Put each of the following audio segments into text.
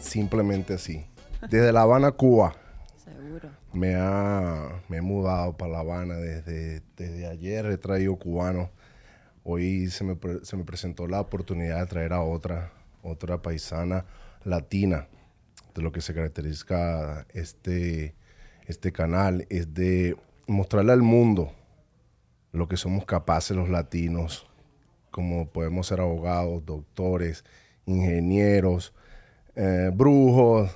Simplemente así. Desde La Habana, Cuba. Seguro. Me, ha, me he mudado para La Habana desde, desde ayer. He traído cubanos. Hoy se me, se me presentó la oportunidad de traer a otra, otra paisana latina. De lo que se caracteriza este, este canal es de mostrarle al mundo lo que somos capaces los latinos, como podemos ser abogados, doctores, ingenieros, eh, brujos,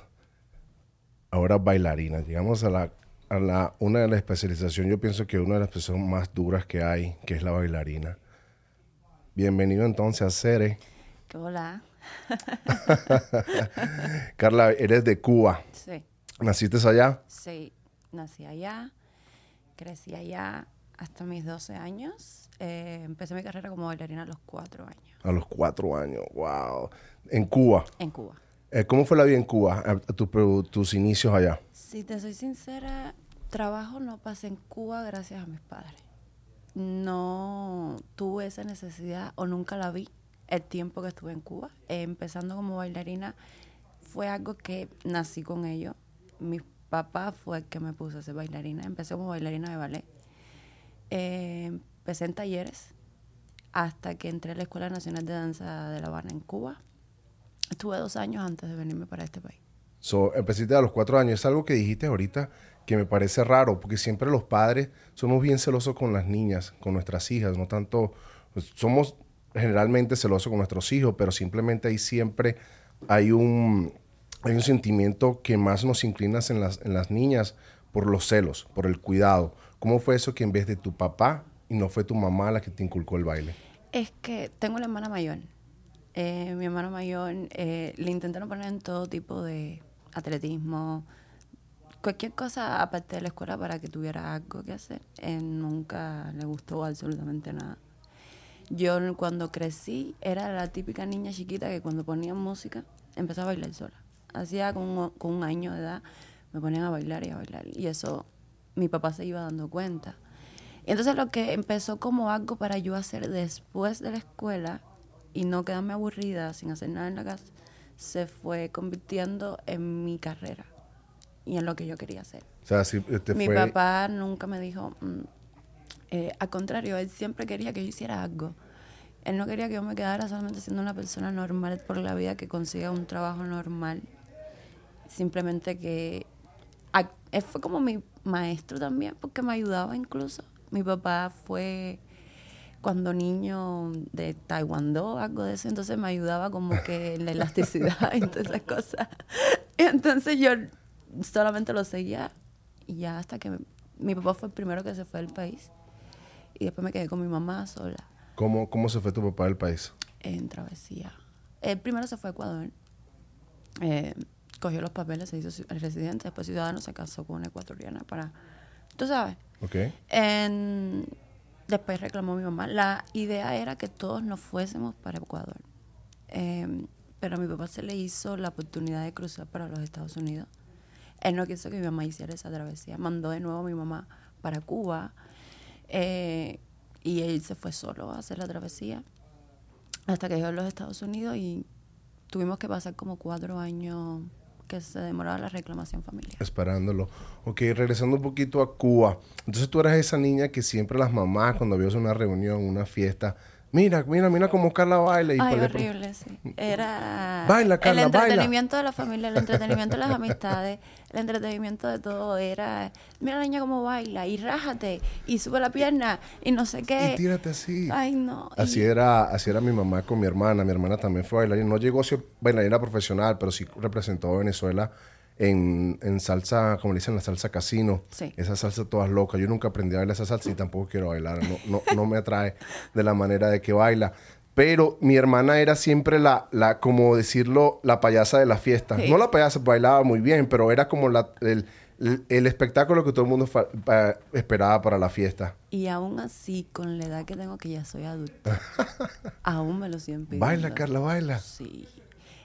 ahora bailarinas. Llegamos a la, a la, una de las especializaciones, yo pienso que una de las especializaciones más duras que hay, que es la bailarina. Bienvenido entonces a Cere. Hola. Carla, eres de Cuba. Sí. ¿Naciste allá? Sí, nací allá, crecí allá hasta mis 12 años. Eh, empecé mi carrera como bailarina a los 4 años. A los 4 años, wow. ¿En Cuba? En Cuba. Eh, ¿Cómo fue la vida en Cuba, a, tus inicios allá? Si te soy sincera, trabajo no pasé en Cuba gracias a mis padres. No tuve esa necesidad o nunca la vi el tiempo que estuve en Cuba. Eh, empezando como bailarina fue algo que nací con ello. Mi papá fue el que me puso a ser bailarina. Empecé como bailarina de ballet. Eh, empecé en talleres hasta que entré a la Escuela Nacional de Danza de La Habana en Cuba. Estuve dos años antes de venirme para este país. So, empezaste a los cuatro años. Es algo que dijiste ahorita que me parece raro, porque siempre los padres somos bien celosos con las niñas, con nuestras hijas, no tanto, pues, somos generalmente celosos con nuestros hijos, pero simplemente ahí siempre hay un, hay un sentimiento que más nos inclina en las, en las niñas por los celos, por el cuidado. ¿Cómo fue eso que en vez de tu papá y no fue tu mamá la que te inculcó el baile? Es que tengo una hermana mayor. Eh, mi hermana mayor eh, le intentaron poner en todo tipo de atletismo, cualquier cosa aparte de la escuela para que tuviera algo que hacer. nunca le gustó absolutamente nada. Yo cuando crecí era la típica niña chiquita que cuando ponían música empezaba a bailar sola. Hacía con, un año de edad me ponían a bailar y a bailar. Y eso mi papá se iba dando cuenta. Entonces lo que empezó como algo para yo hacer después de la escuela y no quedarme aburrida sin hacer nada en la casa, se fue convirtiendo en mi carrera y en lo que yo quería hacer. O sea, si te mi papá nunca me dijo, mm, eh, al contrario, él siempre quería que yo hiciera algo. Él no quería que yo me quedara solamente siendo una persona normal por la vida que consiga un trabajo normal. Simplemente que él fue como mi maestro también, porque me ayudaba incluso. Mi papá fue cuando niño de taekwondo, algo de eso, entonces me ayudaba como que en la elasticidad y todas esas cosas. Y entonces yo solamente lo seguía y ya hasta que mi papá fue el primero que se fue del país y después me quedé con mi mamá sola. ¿Cómo, cómo se fue tu papá del país? En travesía. Primero se fue a Ecuador. Eh, cogió los papeles, se hizo residente, después ciudadano, se casó con una ecuatoriana para, tú sabes. Ok. Después reclamó mi mamá. La idea era que todos nos fuésemos para Ecuador. Em, pero a mi papá se le hizo la oportunidad de cruzar para los Estados Unidos. Él no quiso que mi mamá hiciera esa travesía. Mandó de nuevo a mi mamá para Cuba. Eh, y él se fue solo a hacer la travesía. Hasta que llegó a los Estados Unidos y tuvimos que pasar como cuatro años que se demoraba la reclamación familiar. Esperándolo. Ok, regresando un poquito a Cuba. Entonces tú eras esa niña que siempre las mamás, cuando había una reunión, una fiesta, mira, mira, mira cómo Carla baila. Y Ay, horrible, sí. Era baila, Carla, el entretenimiento de la familia, el entretenimiento de las amistades, el entretenimiento de todo. Era, mira la niña cómo baila, y rájate, y sube la pierna, y no sé qué. Y tírate así. Ay, no. Así, era, así era mi mamá con mi hermana. Mi hermana también fue bailarina. No llegó a ser bailarina profesional, pero sí representó a Venezuela en, en, salsa, como le dicen, la salsa casino. Esa salsa todas locas. Yo nunca aprendí a bailar esa salsa y tampoco quiero bailar. No, no, no me atrae de la manera de que baila. Pero mi hermana era siempre la, la como decirlo, la payasa de la fiesta. No la payasa, bailaba muy bien, pero era como la, el, el, espectáculo que todo el mundo esperaba para la fiesta. Y aún así, con la edad que tengo, que ya soy adulta, aún me lo siento Baila, Carla, baila. Sí,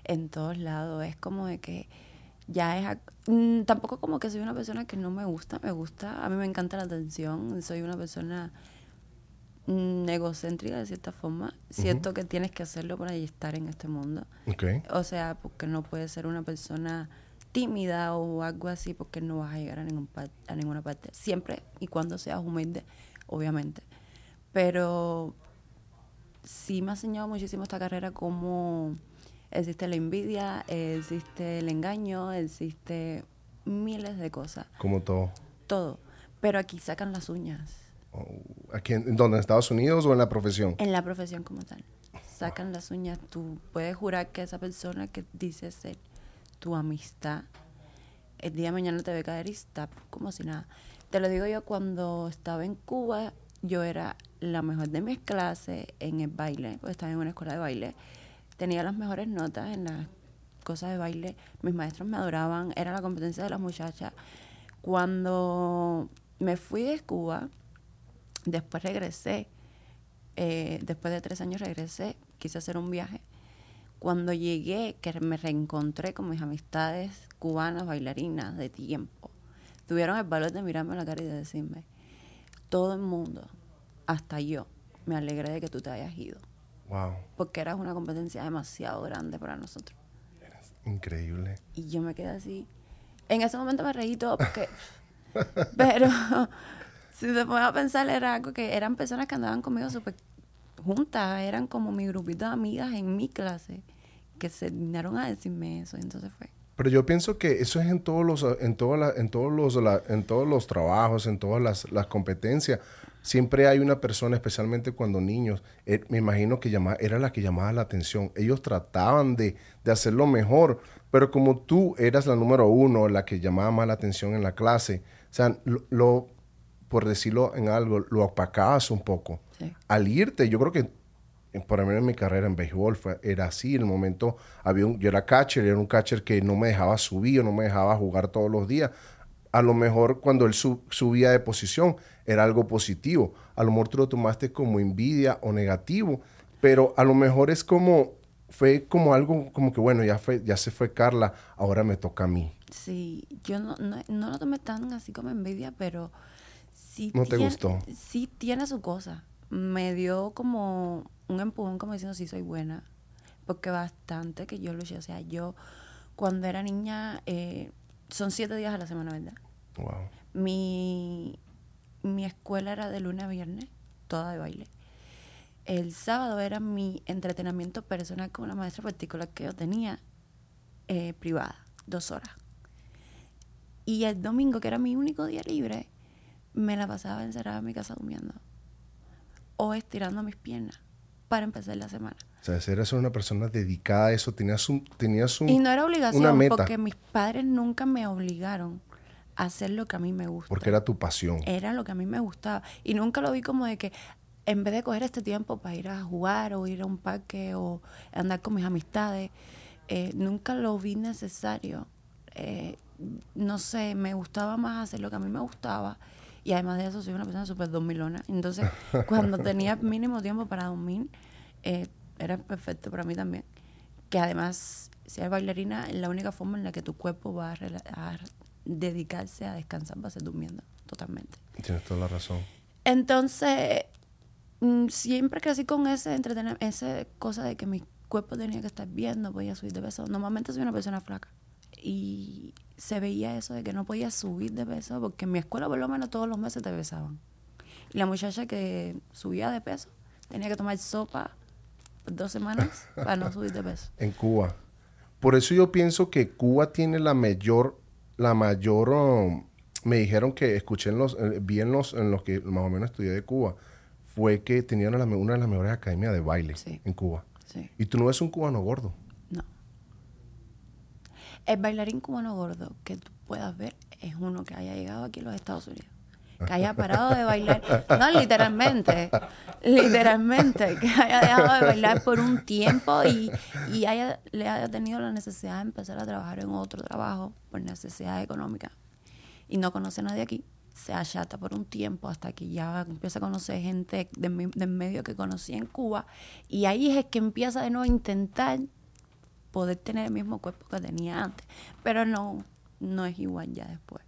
en todos lados. Es como de que ya es... Mm, tampoco como que soy una persona que no me gusta, me gusta, a mí me encanta la atención, soy una persona mm, egocéntrica de cierta forma. Siento que tienes que hacerlo para estar en este mundo. O sea, porque no puedes ser una persona tímida o algo así porque no vas a llegar a, ningún a ninguna parte. Siempre y cuando seas humilde, obviamente. Pero sí me ha enseñado muchísimo esta carrera cómo existe la envidia, existe el engaño, existe miles de cosas. Como todo. Todo. Pero aquí sacan las uñas. Oh, ¿Aquí en, dónde? ¿En Estados Unidos o en la profesión? En la profesión como tal. Sacan las uñas. Tú puedes jurar que esa persona que dice ser tu amistad, el día de mañana te ve caer y está como si nada. Te lo digo yo, cuando estaba en Cuba, yo era la mejor de mis clases en el baile, porque estaba en una escuela de baile. Tenía las mejores notas en las cosas de baile. Mis maestros me adoraban, era la competencia de las muchachas. Cuando me fui de Cuba, después regresé, eh, después de tres años regresé, quise hacer un viaje. Cuando llegué, que me reencontré con mis amistades cubanas, bailarinas de tiempo, tuvieron el valor de mirarme a la cara y de decirme, todo el mundo, hasta yo, me alegré de que tú te hayas ido, Wow. porque eras una competencia demasiado grande para nosotros. Increíble. Y yo me quedé así. En ese momento me reí todo porque... pero si se pone a pensar, era algo que eran personas que andaban conmigo súper juntas. Eran como mi grupito de amigas en mi clase que se dignaron a decirme eso. Entonces fue... Pero yo pienso que eso es en todos los, en todas en todos los, la- en todos los trabajos, en todas las, las competencias. Siempre hay una persona, especialmente cuando niños, eh, me imagino que llama, era la que llamaba la atención. Ellos trataban de, de hacerlo mejor, pero como tú eras la número uno, la que llamaba más la atención en la clase, o sea, lo, lo- por decirlo en algo, lo opacabas un poco. Sí. Al irte, yo creo que eh, para mí en mi carrera en béisbol fue, era así. En el momento había un, yo era catcher, era un catcher que no me dejaba subir o no me dejaba jugar todos los días. A lo mejor cuando él su- subía de posición era algo positivo. A lo mejor tú lo tomaste como envidia o negativo, pero a lo mejor es como, fue como algo como que bueno, ya, fue, ya se fue Carla, ahora me toca a mí. Sí, yo no, no, no lo tomé tan así como envidia, pero sí ¿No te tiene, gustó? Sí tiene su cosa. Me dio como un empujón como diciendo sí soy buena. Porque bastante que yo luché. O sea, yo cuando era niña, eh, son siete días a la semana, ¿verdad? Wow. Mi, mi escuela era de lunes a viernes, toda de baile. El sábado era mi entretenimiento personal con una maestra particular que yo tenía, eh, privada, dos horas. Y el domingo, que era mi único día libre, me la pasaba encerrada en mi casa durmiendo. O estirando mis piernas para empezar la semana. O sea, si una persona dedicada a eso, tenías un, tenías un, Y no era obligación, porque mis padres nunca me obligaron hacer lo que a mí me gusta. porque era tu pasión. era lo que a mí me gustaba. Y nunca lo vi como de que en vez de coger este tiempo para ir a jugar o ir a un parque o andar con mis amistades, eh, nunca lo vi necesario. Eh, no sé, me gustaba más hacer lo que a mí me gustaba. Y además de eso, soy una persona súper dormilona. Entonces, cuando tenía mínimo tiempo para dormir, eh, era perfecto para mí también. Que además, ser bailarina es la única forma en la que tu cuerpo va a, a dedicarse a descansar, va a ser durmiendo totalmente. Tienes toda la razón. Entonces, mm, siempre crecí con ese entretenimiento, esa cosa de que mi cuerpo tenía que estar bien, no podía subir de peso. Normalmente soy una persona flaca. Y se veía eso de que no podía subir de peso, porque en mi escuela por lo menos todos los meses te besaban. Y la muchacha que subía de peso tenía que tomar sopa dos semanas para no subir de peso. En Cuba. Por eso yo pienso que Cuba tiene la mayor, la mayor, um, me dijeron que escuché en los, eh, vi en los, en los que más o menos estudié de Cuba, fue que tenían la una de las mejores academias de baile Sí. en Cuba. Sí, Y tú no ves un cubano gordo. no. El bailarín cubano gordo que tú puedas ver es uno que haya llegado aquí a los Estados Unidos. Que haya parado de bailar. No, literalmente. Literalmente. Que haya dejado de bailar por un tiempo y, y haya, le haya tenido la necesidad de empezar a trabajar en otro trabajo por necesidad económica. Y no conoce a nadie aquí. Se achata por un tiempo hasta que ya empieza a conocer gente del, mi- del medio que conocía en Cuba. Y ahí es que empieza de nuevo a intentar poder tener el mismo cuerpo que tenía antes. Pero no, no es igual ya después.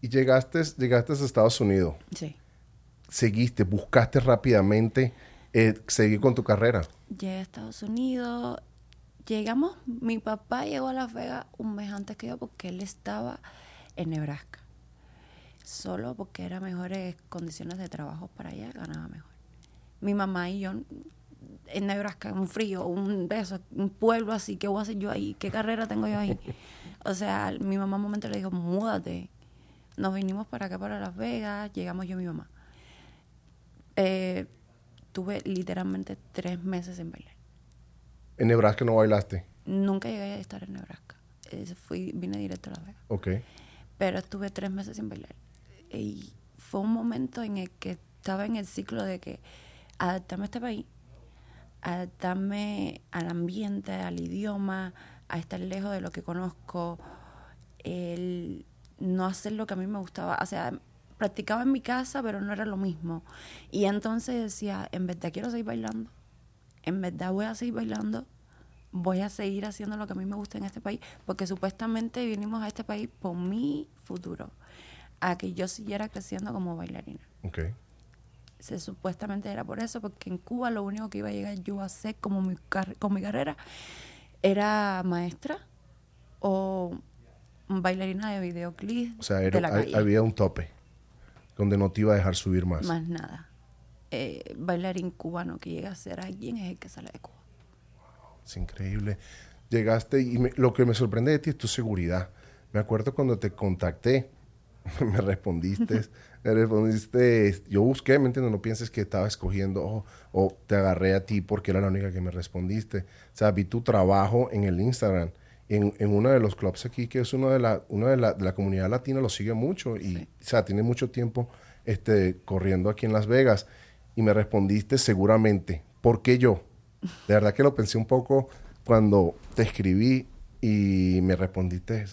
Y llegaste, llegaste a Estados Unidos. Sí. seguiste, buscaste rápidamente eh, seguir con tu carrera? Llegué a Estados Unidos, llegamos, mi papá llegó a Las Vegas un mes antes que yo porque él estaba en Nebraska. Solo porque eran mejores condiciones de trabajo para allá, ganaba mejor. Mi mamá y yo en Nebraska, un frío, un beso, un pueblo así, ¿qué voy a hacer yo ahí? ¿Qué carrera tengo yo ahí? O sea, mi mamá un momento le dijo, múdate. Nos vinimos para acá, para Las Vegas, llegamos yo y mi mamá. Eh, tuve literalmente tres meses sin bailar. ¿En Nebraska no bailaste? Nunca llegué a estar en Nebraska. fui, vine directo a Las Vegas. Ok. Pero estuve tres meses sin bailar. Y fue un momento en el que estaba en el ciclo de que adaptarme a este país, adaptarme al ambiente, al idioma, a estar lejos de lo que conozco, el no hacer lo que a mí me gustaba. O sea, practicaba en mi casa, pero no era lo mismo. Y entonces decía, en verdad quiero seguir bailando, en verdad voy a seguir bailando, voy a seguir haciendo lo que a mí me gusta en este país, porque supuestamente vinimos a este país por mi futuro, a que yo siguiera creciendo como bailarina. Okay. Se, supuestamente era por eso, porque en Cuba lo único que iba a llegar yo a hacer como mi con mi carrera era maestra o bailarina de videoclip. O sea, había un tope donde no te iba a dejar subir más. Más nada. Eh, bailarín cubano que llega a ser alguien es el que sale de Cuba. es increíble. Llegaste y lo que me sorprende de ti es tu seguridad. Me acuerdo cuando te contacté, me respondiste, me respondiste, yo busqué, ¿me entiendes? No pienses que estaba escogiendo o te agarré a ti porque era la única que me respondiste. O sea, vi tu trabajo en el Instagram en, en uno de los clubs aquí, que es uno de la, uno de la, de la comunidad latina, lo sigue mucho y, o sea, tiene mucho tiempo este, corriendo aquí en Las Vegas. Y me respondiste seguramente, ¿por qué yo? De verdad que lo pensé un poco cuando te escribí y me respondiste,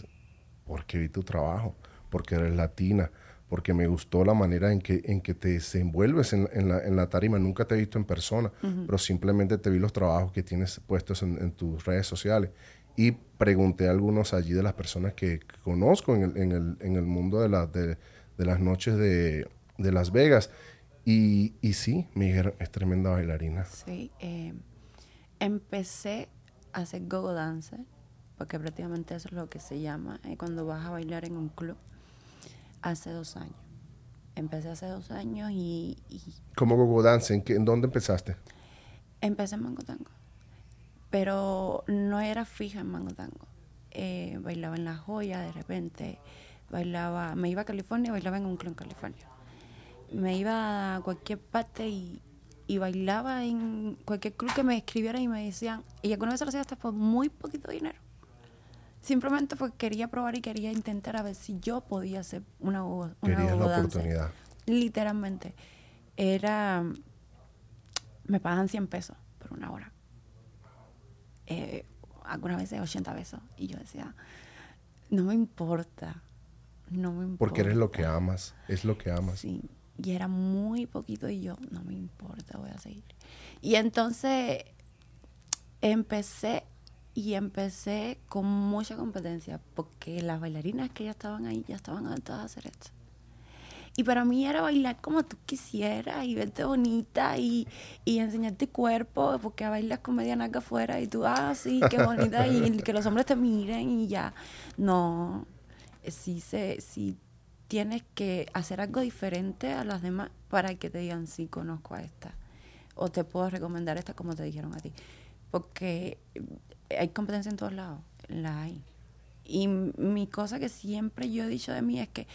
porque vi tu trabajo, porque eres latina, porque me gustó la manera en que, en que te desenvuelves en, en, la, en la, tarima. Nunca te he visto en persona, pero simplemente te vi los trabajos que tienes puestos en, en, tus redes sociales y pregunté a algunos allí de las personas que, conozco en el, en, el, en el, mundo de, la, de, de las noches de, de, Las Vegas. Y, y, sí, me dijeron, es tremenda bailarina. Sí, eh, empecé a hacer go-go dance, porque prácticamente eso es lo que se llama eh, cuando vas a bailar en un club, hace dos años. Empecé hace dos años y... y ¿Cómo go-go dance? ¿En, ¿En dónde empezaste? Empecé en Mango Tango pero no era fija en Mango Tango. Eh, bailaba en La Joya de repente, bailaba, me iba a California y bailaba en un club en California. Me iba a cualquier parte y, y bailaba en cualquier club que me escribiera y me decían, y alguna vez lo hacía hasta por muy poquito dinero. Simplemente porque quería probar y quería intentar a ver si yo podía hacer una, una la oportunidad. Literalmente. Era, me pagan 100 pesos por una hora eh, algunas veces 80 pesos. Y yo decía, no me importa, no me importa. Porque eres lo que amas, es lo que amas. Sí, y era muy poquito y yo, no me importa, voy a seguir. Y entonces empecé y empecé con mucha competencia porque las bailarinas que ya estaban ahí ya estaban adaptadas a hacer esto. Y para mí era bailar como tú quisieras y verte bonita y, y enseñarte cuerpo, porque con media naca afuera y tú, ah, sí, qué bonita, y que los hombres te miren y ya. No, sí, se, sí tienes que hacer algo diferente a las demás para que te digan, sí, conozco a esta. O te puedo recomendar esta como te dijeron a ti. Porque hay competencia en todos lados, la hay. Y mi cosa que siempre yo he dicho de mí es que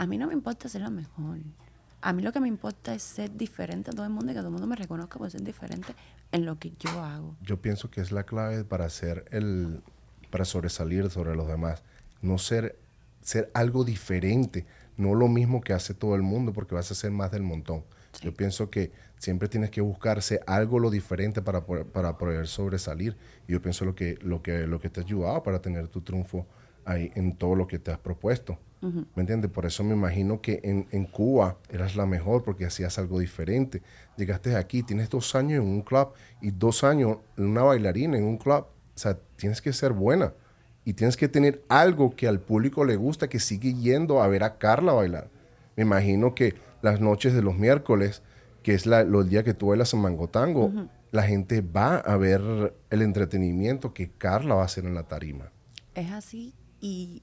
a mí no me importa ser la mejor. A mí lo que me importa es ser diferente a todo el mundo y que todo el mundo me reconozca por ser diferente en lo que yo hago. Yo pienso que es la clave para ser el para sobresalir sobre los demás, no ser ser algo diferente, no lo mismo que hace todo el mundo porque vas a ser más del montón. Yo pienso que siempre tienes que buscarse algo lo diferente para poder, para poder sobresalir. Y yo pienso lo que, lo que, lo que te ha ayudado para tener tu triunfo ahí en todo lo que te has propuesto. ¿Me entiendes? Por eso me imagino que en, en, Cuba eras la mejor porque hacías algo diferente. Llegaste aquí, tienes dos años en un club y dos años en una bailarina en un club. O sea, tienes que ser buena y tienes que tener algo que al público le gusta, que sigue yendo a ver a Carla bailar. Me imagino que las noches de los miércoles, que es la, los días que tú bailas en Mangotango, la gente va a ver el entretenimiento que Carla va a hacer en la tarima. Es así y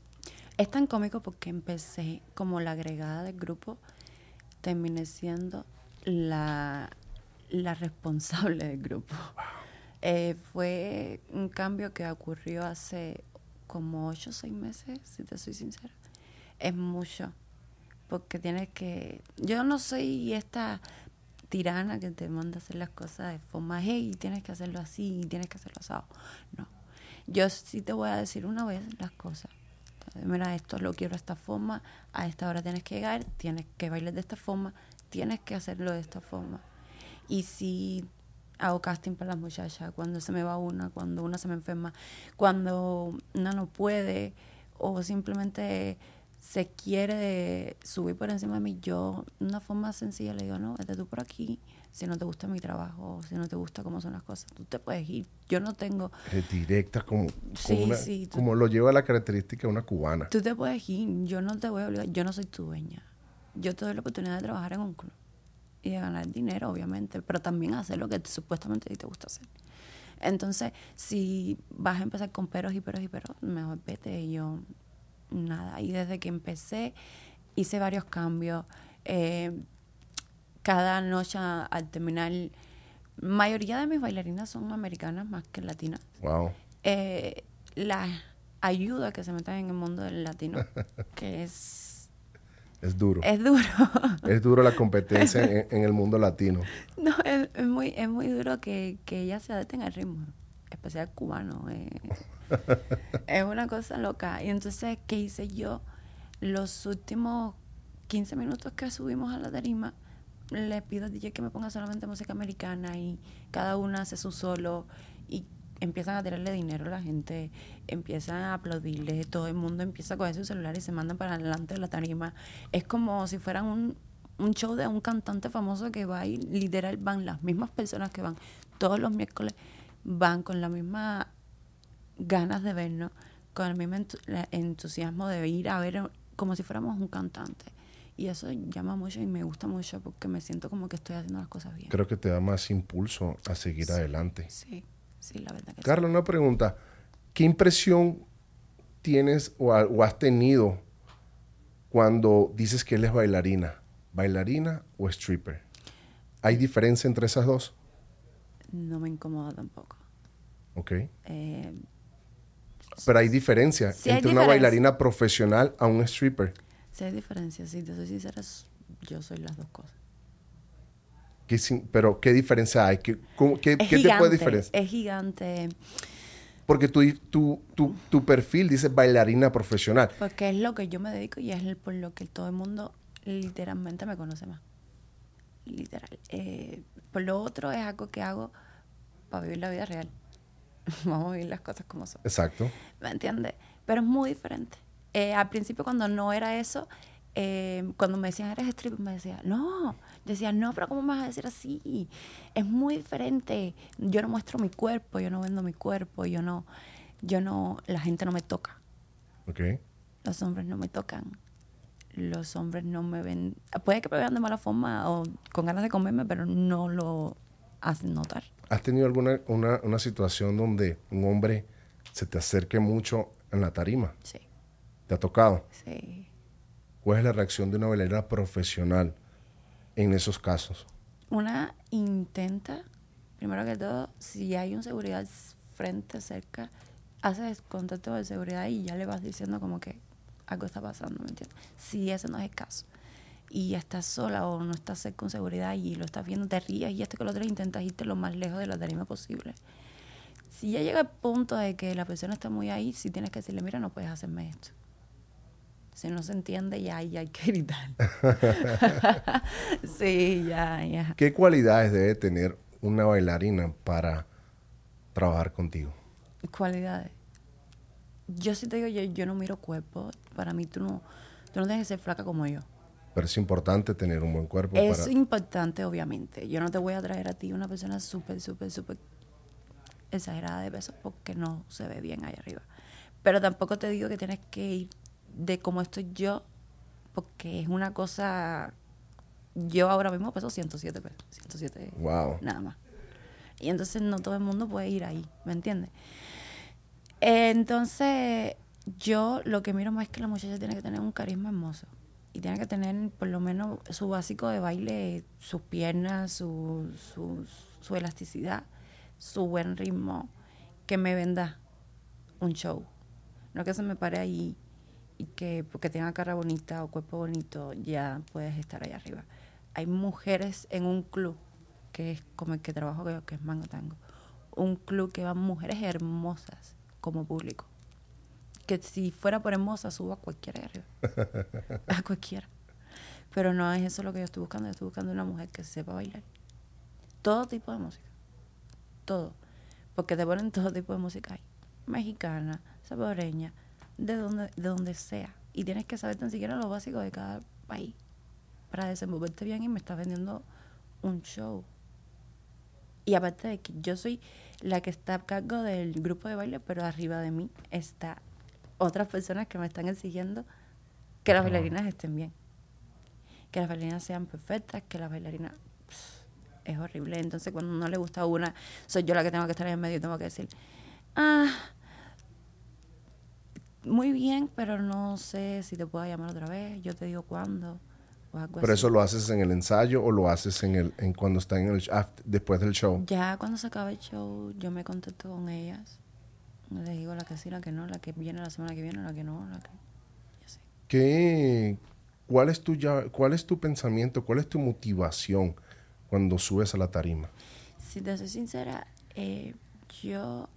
es tan cómico porque empecé como la agregada del grupo, terminé siendo la, la responsable del grupo. Eh, fue un cambio que ocurrió hace como ocho o seis meses, si te soy sincera. Es mucho, porque tienes que... Yo no soy esta tirana que te manda a hacer las cosas de forma, hey, tienes que hacerlo así, tienes que hacerlo asado. No. Yo sí te voy a decir una vez las cosas. Mira, esto lo quiero de esta forma, a esta hora tienes que llegar, tienes que bailar de esta forma, tienes que hacerlo de esta forma. Y si hago casting para las muchachas, cuando se me va una, cuando una se me enferma, cuando una no puede o simplemente se quiere subir por encima de mí, yo de una forma sencilla le digo, no, vete tú por aquí, si no te gusta mi trabajo, si no te gusta cómo son las cosas, tú te puedes ir. Yo no tengo... Es directa como, como, lo lleva la característica de una cubana. Tú te puedes ir, yo no te voy a obligar, yo no soy tu dueña. Yo te doy la oportunidad de trabajar en un club y de ganar dinero, obviamente, pero también hacer lo que supuestamente a ti te gusta hacer. Entonces, si vas a empezar con peros y peros y peros, mejor vete. Y yo, nada. Y desde que empecé, hice varios cambios. Eh, cada noche al terminar, mayoría de mis bailarinas son americanas más que latinas. Wow. Eh, la ayuda que se metan en el mundo del latino, que es es duro. Es duro. es duro la competencia en, el mundo latino. No, es, muy, es muy duro que, que ella se adapten al ritmo, especial cubano. Eh. es una cosa loca. Y entonces, ¿qué hice yo? Los últimos 15 minutos que subimos a la tarima, le pido a DJ que me ponga solamente música americana y cada una hace su solo y empiezan a tirarle dinero a la gente, empiezan a aplaudirle, todo el mundo empieza a coger su celular y se mandan para adelante de la tarima. Es como si fueran un, un show de un cantante famoso que va y literal van las mismas personas que van todos los miércoles, van con la misma ganas de vernos, con el mismo entusiasmo de ir a ver como si fuéramos un cantante. Y eso llama mucho y me gusta mucho porque me siento como que estoy haciendo las cosas bien. Creo que te da más impulso a seguir adelante. Sí. Sí, la verdad que Carla, una pregunta. ¿Qué impresión tienes o, has tenido cuando dices que él es bailarina? ¿Bailarina o stripper? ¿Hay diferencia entre esas dos? No me incomoda tampoco. Ok. Eh, Pero hay diferencia entre una bailarina profesional a un stripper. Sí, hay diferencia. Si te soy sincera, yo soy las dos cosas pero, ¿qué diferencia hay? ¿Qué, qué, te puede diferenciar? Es gigante. Porque tu, tu, tu, tu, perfil dice bailarina profesional. Porque es lo que yo me dedico y es por lo que todo el mundo literalmente me conoce más. Literal. Eh, por lo otro es algo que hago para vivir la vida real. Vamos a vivir las cosas como son. Exacto. ¿Me entiendes? Pero es muy diferente. Eh, al principio cuando no era eso, eh, cuando me decían eres stripper, me decía, no, decía, no, pero ¿cómo me vas a decir así? Es muy diferente. Yo no muestro mi cuerpo, yo no vendo mi cuerpo, yo no, yo no, la gente no me toca. Ok. Los hombres no me tocan. Los hombres no me ven, puede que me vean de mala forma o con ganas de comerme, pero no lo hacen notar. ¿Has tenido alguna una, una situación donde un hombre se te acerque mucho en la tarima? Sí. ¿Te ha tocado? Sí. ¿Cuál es la reacción de una bailarina profesional en esos casos? Una intenta, primero que todo, si hay un seguridad frente, cerca, haces contacto de seguridad y ya le vas diciendo como que algo está pasando, ¿me entiendes? Si ese no es el caso y estás sola o no estás con seguridad y lo estás viendo, te ríes y este que lo otro intentas irte lo más lejos de la tarima posible. Si ya llega el punto de que la persona está muy ahí, si tienes que decirle, mira, no puedes hacerme esto si no se entiende, ya, hay que gritar. sí, ya, ya. ¿Qué cualidades debe tener una bailarina para trabajar contigo? Cualidades. Yo sí te digo, yo, yo no miro cuerpo. Para mí tú no, tú no tienes que ser flaca como yo. Pero es importante tener un buen cuerpo. Es importante, obviamente. Yo no te voy a traer a ti una persona súper, súper, súper exagerada de peso porque no se ve bien ahí arriba. Pero tampoco te digo que tienes que ir de cómo estoy yo, porque es una cosa yo ahora mismo peso 107 pesos, 107 Wow. nada más. Y entonces no todo el mundo puede ir ahí, ¿me entiendes? Entonces, yo lo que miro más es que la muchacha tiene que tener un carisma hermoso. Y tiene que tener por lo menos su básico de baile, sus piernas, su, su, elasticidad, su buen ritmo, que me venda un show. No que se me pare ahí y que porque tenga cara bonita o cuerpo bonito ya puedes estar ahí arriba. Hay mujeres en un club que es como el que trabajo que es Mango Tango. Un club que van mujeres hermosas como público. Que si fuera por hermosa, subo a cualquiera ahí arriba. a cualquiera. Pero no es eso lo que yo estoy buscando. Yo estoy buscando una mujer que sepa bailar. Todo tipo de música. Todo. Porque te ponen todo tipo de música ahí. Mexicana, salvadoreña, de donde, de donde sea. Y tienes que saber tan siquiera lo básico de cada país para desenvolverte bien y me estás vendiendo un show. Y aparte de que yo soy la que está a cargo del grupo de baile, pero arriba de mí está otras personas que me están exigiendo que las bailarinas estén bien. Que las bailarinas sean perfectas, que las bailarinas... pff, es horrible. Entonces cuando no le gusta a una, soy yo la que tengo que estar en el medio y tengo que decir, ah, muy bien, pero no sé si te puedo llamar otra vez, yo te digo cuándo. Pero eso lo haces en el ensayo o lo haces en el en cuando está en el aft- después del show. Ya cuando se acabe el show, yo me contacto con ellas. Les digo la que sí, la que no, la que viene la semana que viene, la que no, la que... y así. ¿Qué, cuál, es tu ya- ¿Cuál es tu pensamiento? ¿Cuál es tu motivación cuando subes a la tarima? Si te soy sincera, eh, yo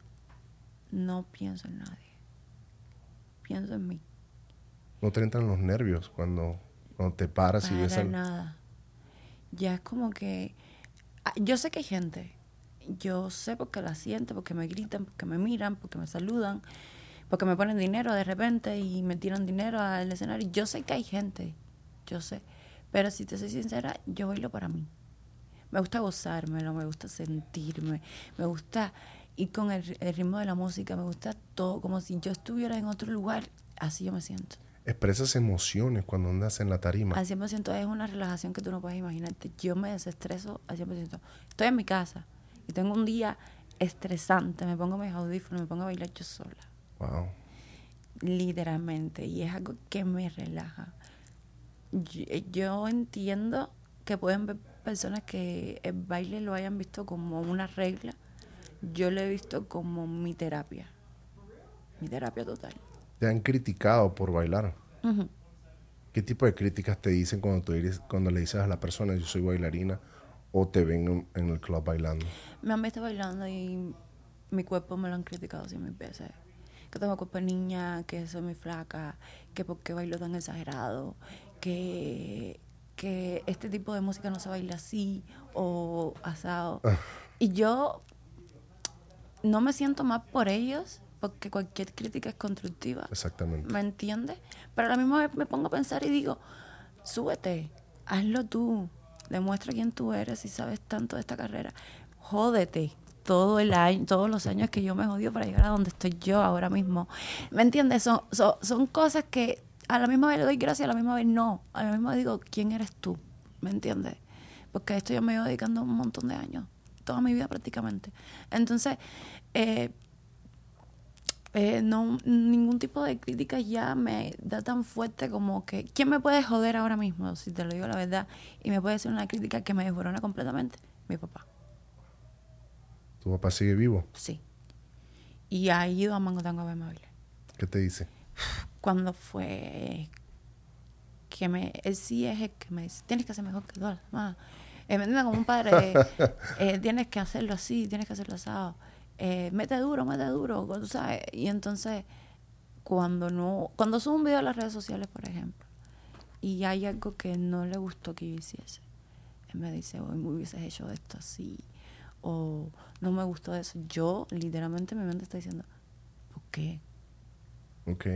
no pienso en nadie. Pienso en mí. ¿No te entran los nervios cuando, cuando te paras y Para ves al... nada. Ya es como que... ah, Yo sé que hay gente. Yo sé porque la siento, porque me gritan, porque me miran, porque me saludan, porque me ponen dinero de repente y me tiran dinero al escenario. Yo sé que hay gente. Yo sé. Pero si te soy sincera, yo bailo para mí. Me gusta gozármelo, me gusta sentirme, me gusta ir con el, el ritmo de la música, me gusta todo, como si yo estuviera en otro lugar, así yo me siento. Expresas emociones cuando andas en la tarima. Al 100% es una relajación que tú no puedes imaginarte. Yo me desestreso al 100%. Estoy en mi casa y tengo un día estresante, me pongo mis audífonos, me pongo a bailar yo sola, Wow. literalmente, y es algo que me relaja. Yo, yo entiendo que pueden ver personas que el baile lo hayan visto como una regla. Yo lo he visto como mi terapia, mi terapia total. Te han criticado por bailar. ¿Qué tipo de críticas te dicen cuando, tú eres- cuando le dices a la persona yo soy bailarina o te ven en, el club bailando? Me han visto bailando y mi cuerpo me lo han criticado cien mil veces. Que tengo cuerpo de niña, que soy muy flaca, que por qué bailo tan exagerado, que, que este tipo de música no se baila así o asado. Y yo no me siento mal por ellos, porque cualquier crítica es constructiva. Exactamente. ¿Me entiendes? Pero a la misma vez me pongo a pensar y digo, súbete, hazlo tú, demuestra quién tú eres y sabes tanto de esta carrera. Jódete todo el año, todos los años que yo me jodido para llegar a donde estoy yo ahora mismo. ¿Me entiendes? Son, son, son cosas que a la misma vez le doy gracias, a la misma vez no. A la misma vez digo, ¿quién eres tú? ¿Me entiendes? Porque a esto yo me llevo dedicando un montón de años, toda mi vida prácticamente. Entonces, eh, eh, no, ningún tipo de crítica ya me da tan fuerte como que ¿quién me puede joder ahora mismo? Si te lo digo la verdad. Y me puede hacer una crítica que me desborona completamente. Mi papá, ¿Tu papá sigue vivo? sí. Y ha ido a Mango Tango a verme bailar. ¿Qué te dice? Cuando fue que me, él sí es el que me dice, tienes que hacer mejor que todas las demás. Eh, me entiende como un padre, eh, tienes que hacerlo así, tienes que hacerlo asado. Eh, mete duro, mete duro, tú sabes. Y entonces, cuando no, cuando subo un video a las redes sociales, por ejemplo, y hay algo que no le gustó que yo hiciese, él me dice, hoy me hubieses hecho esto así, o no me gustó eso. Yo, literalmente, mi mente está diciendo, ¿por qué? Ok.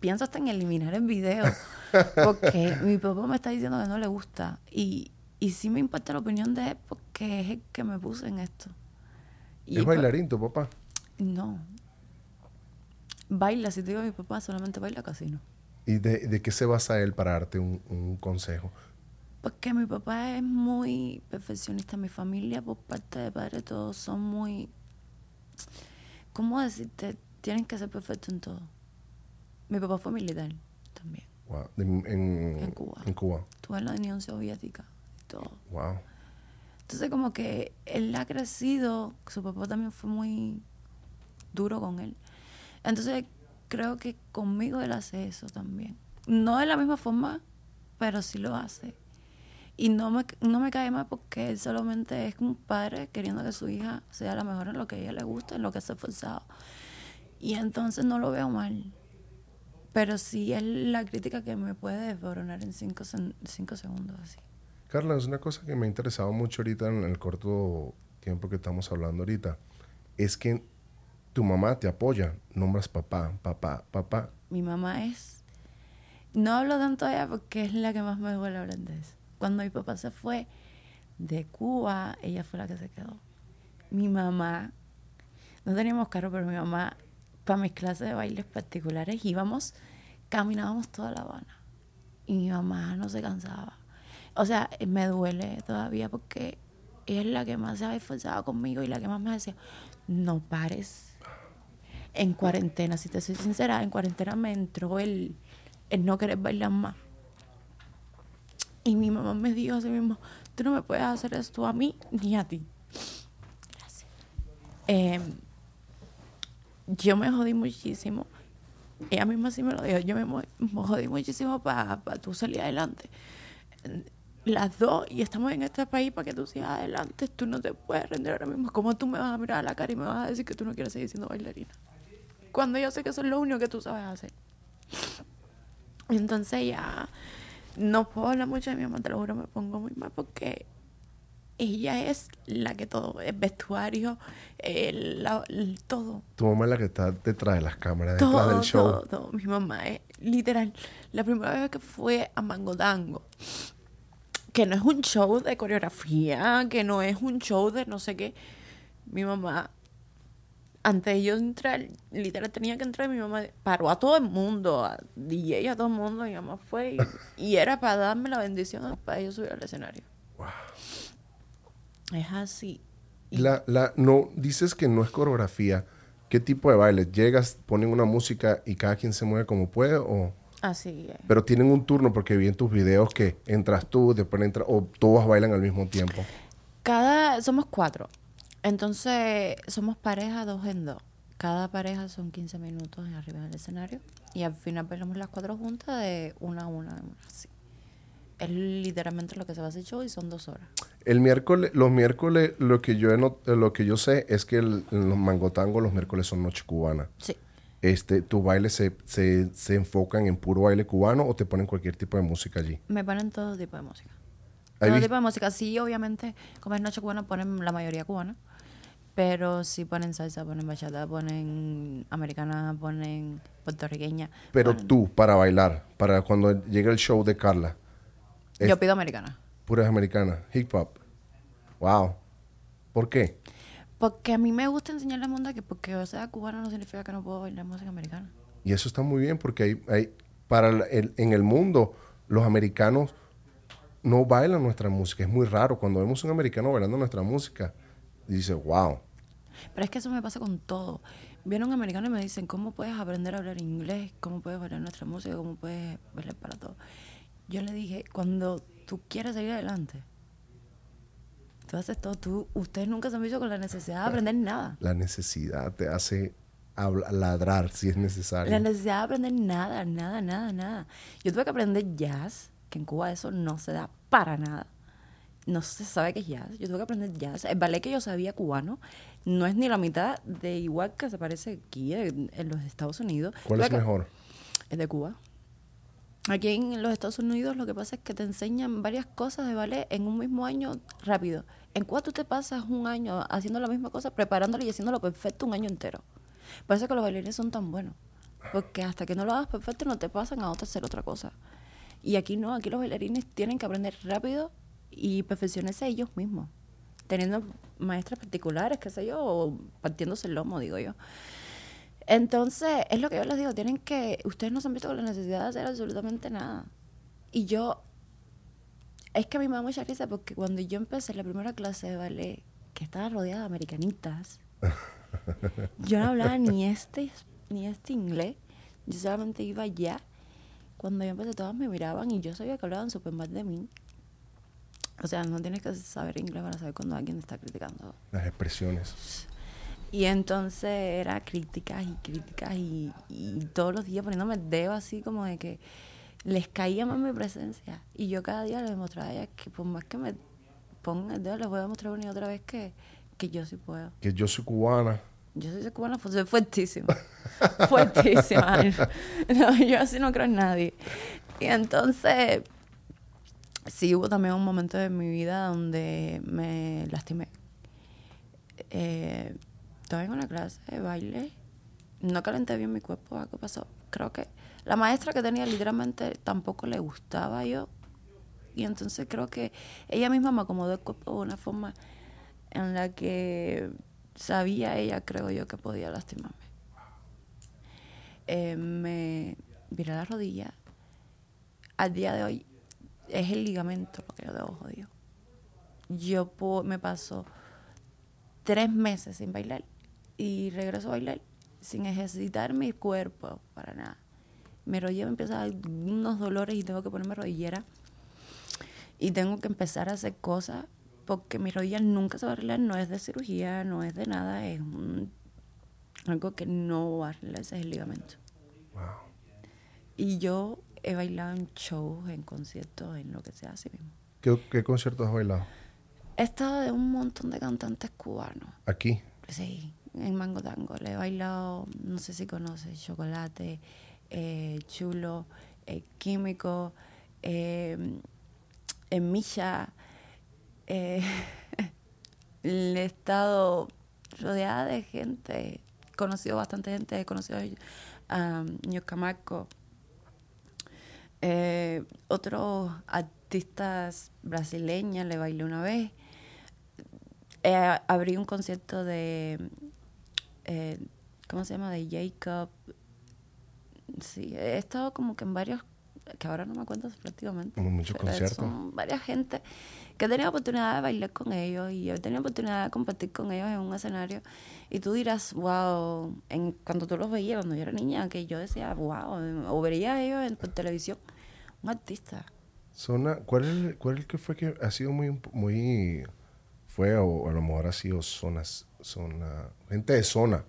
pienso hasta en eliminar el video porque mi papá me está diciendo que no le gusta y, y sí me importa la opinión de él porque es el que me puso en esto. Y ¿Es pues, bailarín tu papá? No. Baila, si te digo mi papá, solamente baila casino. ¿Y de, de qué se basa él para darte un, un consejo? Porque mi papá es muy perfeccionista. Mi familia, por parte de padre, todos son muy. ¿Cómo decirte? Tienen que ser perfectos en todo. Mi papá fue militar también. Wow. En, en- En Cuba. En Cuba. Estuve en la Unión Soviética y todo. Wow. Entonces, como que él ha crecido. Su papá también fue muy duro con él. Entonces, creo que conmigo él hace eso también. No de la misma forma, pero sí lo hace. Y no me, no me cae mal porque él solamente es un padre queriendo que su hija sea la mejor en lo que a ella le gusta, en lo que se ha esforzado. Y entonces no lo veo mal. Pero sí es la crítica que me puede desboronar en cinco, cinco segundos así. Carla, es una cosa que me ha interesado mucho ahorita en el corto tiempo que estamos hablando ahorita. Es que tu mamá te apoya. Nombras papá, papá, papá. Mi mamá es... No hablo tanto de ella porque es la que más me duele hablar de eso. Cuando mi papá se fue de Cuba, ella fue la que se quedó. Mi mamá, no teníamos carro, pero mi mamá, para mis clases de bailes particulares, íbamos, caminábamos toda La Habana. Y mi mamá no se cansaba. O sea, me duele todavía porque ella es la que más se ha esforzado conmigo y la que más me decía, no pares. En cuarentena, si te soy sincera, en cuarentena me entró el, el no querer bailar más. Y mi mamá me dijo así mismo, tú no me puedes hacer esto a mí ni a ti. Gracias. Em, yo me jodí muchísimo. Ella misma sí me lo dijo. Yo me, jodí muchísimo para tú salir adelante. Las dos, y estamos en este país para que tú sigas adelante. Tú no te puedes rendir ahora mismo. ¿Cómo tú me vas a mirar a la cara y me vas a decir que tú no quieres seguir siendo bailarina? Cuando yo sé que eso es lo único que tú sabes hacer. Entonces ya no puedo hablar mucho de mi mamá, te lo juro, me pongo muy mal porque ella es la que todo, el vestuario, el, la- el- todo. Tu mamá es la que está detrás de las cámaras, detrás Todo, del show. todo, todo. Mi mamá es literal. La primera vez que fue a Mango Tango, que no es un show de coreografía, que no es un show de no sé qué. Mi mamá, antes de yo entrar, literal tenía que entrar, mi mamá paró a todo el mundo, a DJ, a todo el mundo, mi mamá fue y, y era para darme la bendición para yo subir al escenario. Es así. Y- La, la, no, dices que no es coreografía. ¿Qué tipo de baile? ¿Llegas, ponen una música y cada quien se mueve como puede? O... Así es. Pero tienen un turno porque vi en tus videos que entras tú, después entra, o todos bailan al mismo tiempo. Cada, somos cuatro. Entonces, somos pareja dos en dos. Cada pareja son 15 minutos arriba del escenario. Y al final bailamos las cuatro juntas de una a una. Así. Es literalmente lo que se va a hacer show y son dos horas. El miércoles, los miércoles, lo que yo lo que yo sé es que el- los mangotangos los miércoles son noche cubana. Sí. Este, ¿tus bailes se, se, se enfocan en puro baile cubano o te ponen cualquier tipo de música allí? Me ponen todo tipo de música. ¿Has Todo tipo de música. Sí, obviamente, como es noche cubana, ponen la mayoría cubana. Pero sí ponen salsa, ponen bachata, ponen americana, ponen puertorriqueña. Pero ponen- tú, para bailar, para cuando llega el show de Carla, Yo pido americana. puras americanas, hip hop. Wow. ¿Por qué? Porque a mí me gusta enseñarle al mundo que porque yo sea cubana no significa que no puedo bailar música americana. Y eso está muy bien porque hay, hay para el- en el mundo los americanos no bailan nuestra música. Es muy raro cuando vemos un americano bailando nuestra música. Dice, wow. Pero es que eso me pasa con todo. Viene un americano y me dicen, ¿cómo puedes aprender a hablar inglés? ¿Cómo puedes bailar nuestra música? ¿Cómo puedes bailar para todo? Yo le dije, cuando tú quieres salir adelante, tú haces todo. Tú, ustedes nunca se han visto con la necesidad de aprender nada. La necesidad te hace ladrar si es necesario. La necesidad de aprender nada, nada, nada, nada. Yo tuve que aprender jazz, que en Cuba eso no se da para nada. No se sabe qué es jazz. Yo tuve que aprender jazz. El ballet que yo sabía cubano no es ni la mitad de igual que se parece aquí en, en los Estados Unidos. ¿Cuál Tuve es que- mejor? Es de Cuba. Aquí en los Estados Unidos lo que pasa es que te enseñan varias cosas de ballet en un mismo año rápido. En Cuba tú te pasas un año haciendo la misma cosa, preparándolo y haciéndolo perfecto un año entero. Por eso que los bailarines son tan buenos. Porque hasta que no lo hagas perfecto no te pasan a otra hacer otra cosa. Y aquí no, aquí los bailarines tienen que aprender rápido y perfeccionarse ellos mismos. Teniendo maestras particulares, qué sé yo, o partiéndose el lomo, digo yo. Entonces, es lo que yo les digo, tienen que, ustedes no se han visto con la necesidad de hacer absolutamente nada. Y yo, Es que a mí me da mucha risa porque cuando yo empecé la primera clase de ballet, que estaba rodeada de americanitas, yo no hablaba ni este, ni este inglés. Yo solamente iba allá. Cuando yo empecé, todas me miraban y yo sabía que hablaban súper mal de mí. O sea, no tienes que saber inglés para saber cuando alguien te está criticando. Las expresiones. Y entonces era críticas y críticas y, y todos los días poniéndome el dedo así como de que les caía más mi presencia. Y yo cada día les demostraba a ellas que por más que me pongan el dedo, les voy a demostrar una y otra vez que, que yo sí puedo. Que yo soy cubana. Yo soy cubana, soy fuertísima. fuertísima. No, yo así no creo en nadie. Y entonces, sí hubo también un momento de mi vida donde me lastimé. Eh, estaba en una clase de baile, no calenté bien mi cuerpo, algo pasó. Creo que la maestra que tenía literalmente tampoco le gustaba yo. Y entonces creo que ella misma me acomodó el cuerpo de una forma en la que sabía ella, creo yo, que podía lastimarme. Eh, me viré la rodilla. Al día de hoy es el ligamento lo que yo debo jodido. Yo me paso tres meses sin bailar y regreso a bailar sin ejercitar mi cuerpo para nada. Mi rodilla me empieza a dar unos dolores y tengo que ponerme rodillera. Y tengo que empezar a hacer cosas porque mi rodilla nunca se va a arreglar, no es de cirugía, no es de nada, es algo que no va a arreglar, ese es el ligamento. Y yo he bailado en shows, en conciertos, en lo que sea así mismo. ¿Qué, qué conciertos has bailado? He estado de un montón de cantantes cubanos. ¿Aquí? Sí, en Mango Tango. Le he bailado, no sé si conoces, Chocolate, eh, Chulo, eh, Químico, eh, en Milla. Eh, he estado rodeada de gente, he conocido bastante gente, he conocido a um, Camarco, eh, otros artistas brasileñas, le bailé una vez. Abrí un concierto de, eh, ¿cómo se llama? De Jacob. Sí, he estado como que en varios, que ahora no me acuerdo prácticamente. Muchos conciertos. Son varias gente que he tenido oportunidad de bailar con ellos y he tenido oportunidad de compartir con ellos en un escenario. Y tú dirás, wow, en, cuando tú los veías, cuando yo era niña, que yo decía, wow, o vería a ellos en, por televisión, un artista. Zona, ¿cuál es, ¿Cuál es el que fue que ha sido muy, muy, fue o a lo mejor ha sido zonas, zona, gente de zona?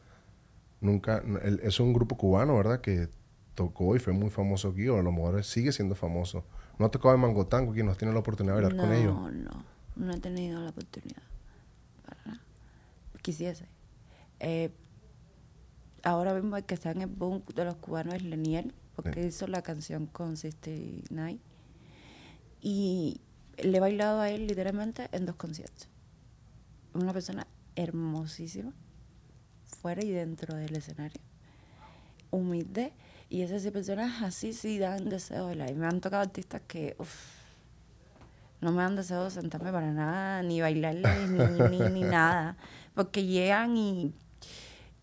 Nunca, es un grupo cubano, ¿verdad? Que tocó y fue muy famoso aquí, o a lo mejor sigue siendo famoso. ¿No ha tocado en Mangotango? ¿Quién nos tiene la oportunidad de hablar con ellos? No, no, no he tenido la oportunidad. Para. Quisiese. Eh, ahora mismo el que está en el boom de los cubanos es Leniel, porque hizo la canción con 69. Y le he bailado a él literalmente en dos conciertos. Una persona hermosísima, fuera y dentro del escenario. Humilde y esas personas así sí dan deseo de bailar. Y me han tocado artistas que, no me dan deseo de sentarme para nada, ni bailarles, ni, ni, nada. Porque llegan y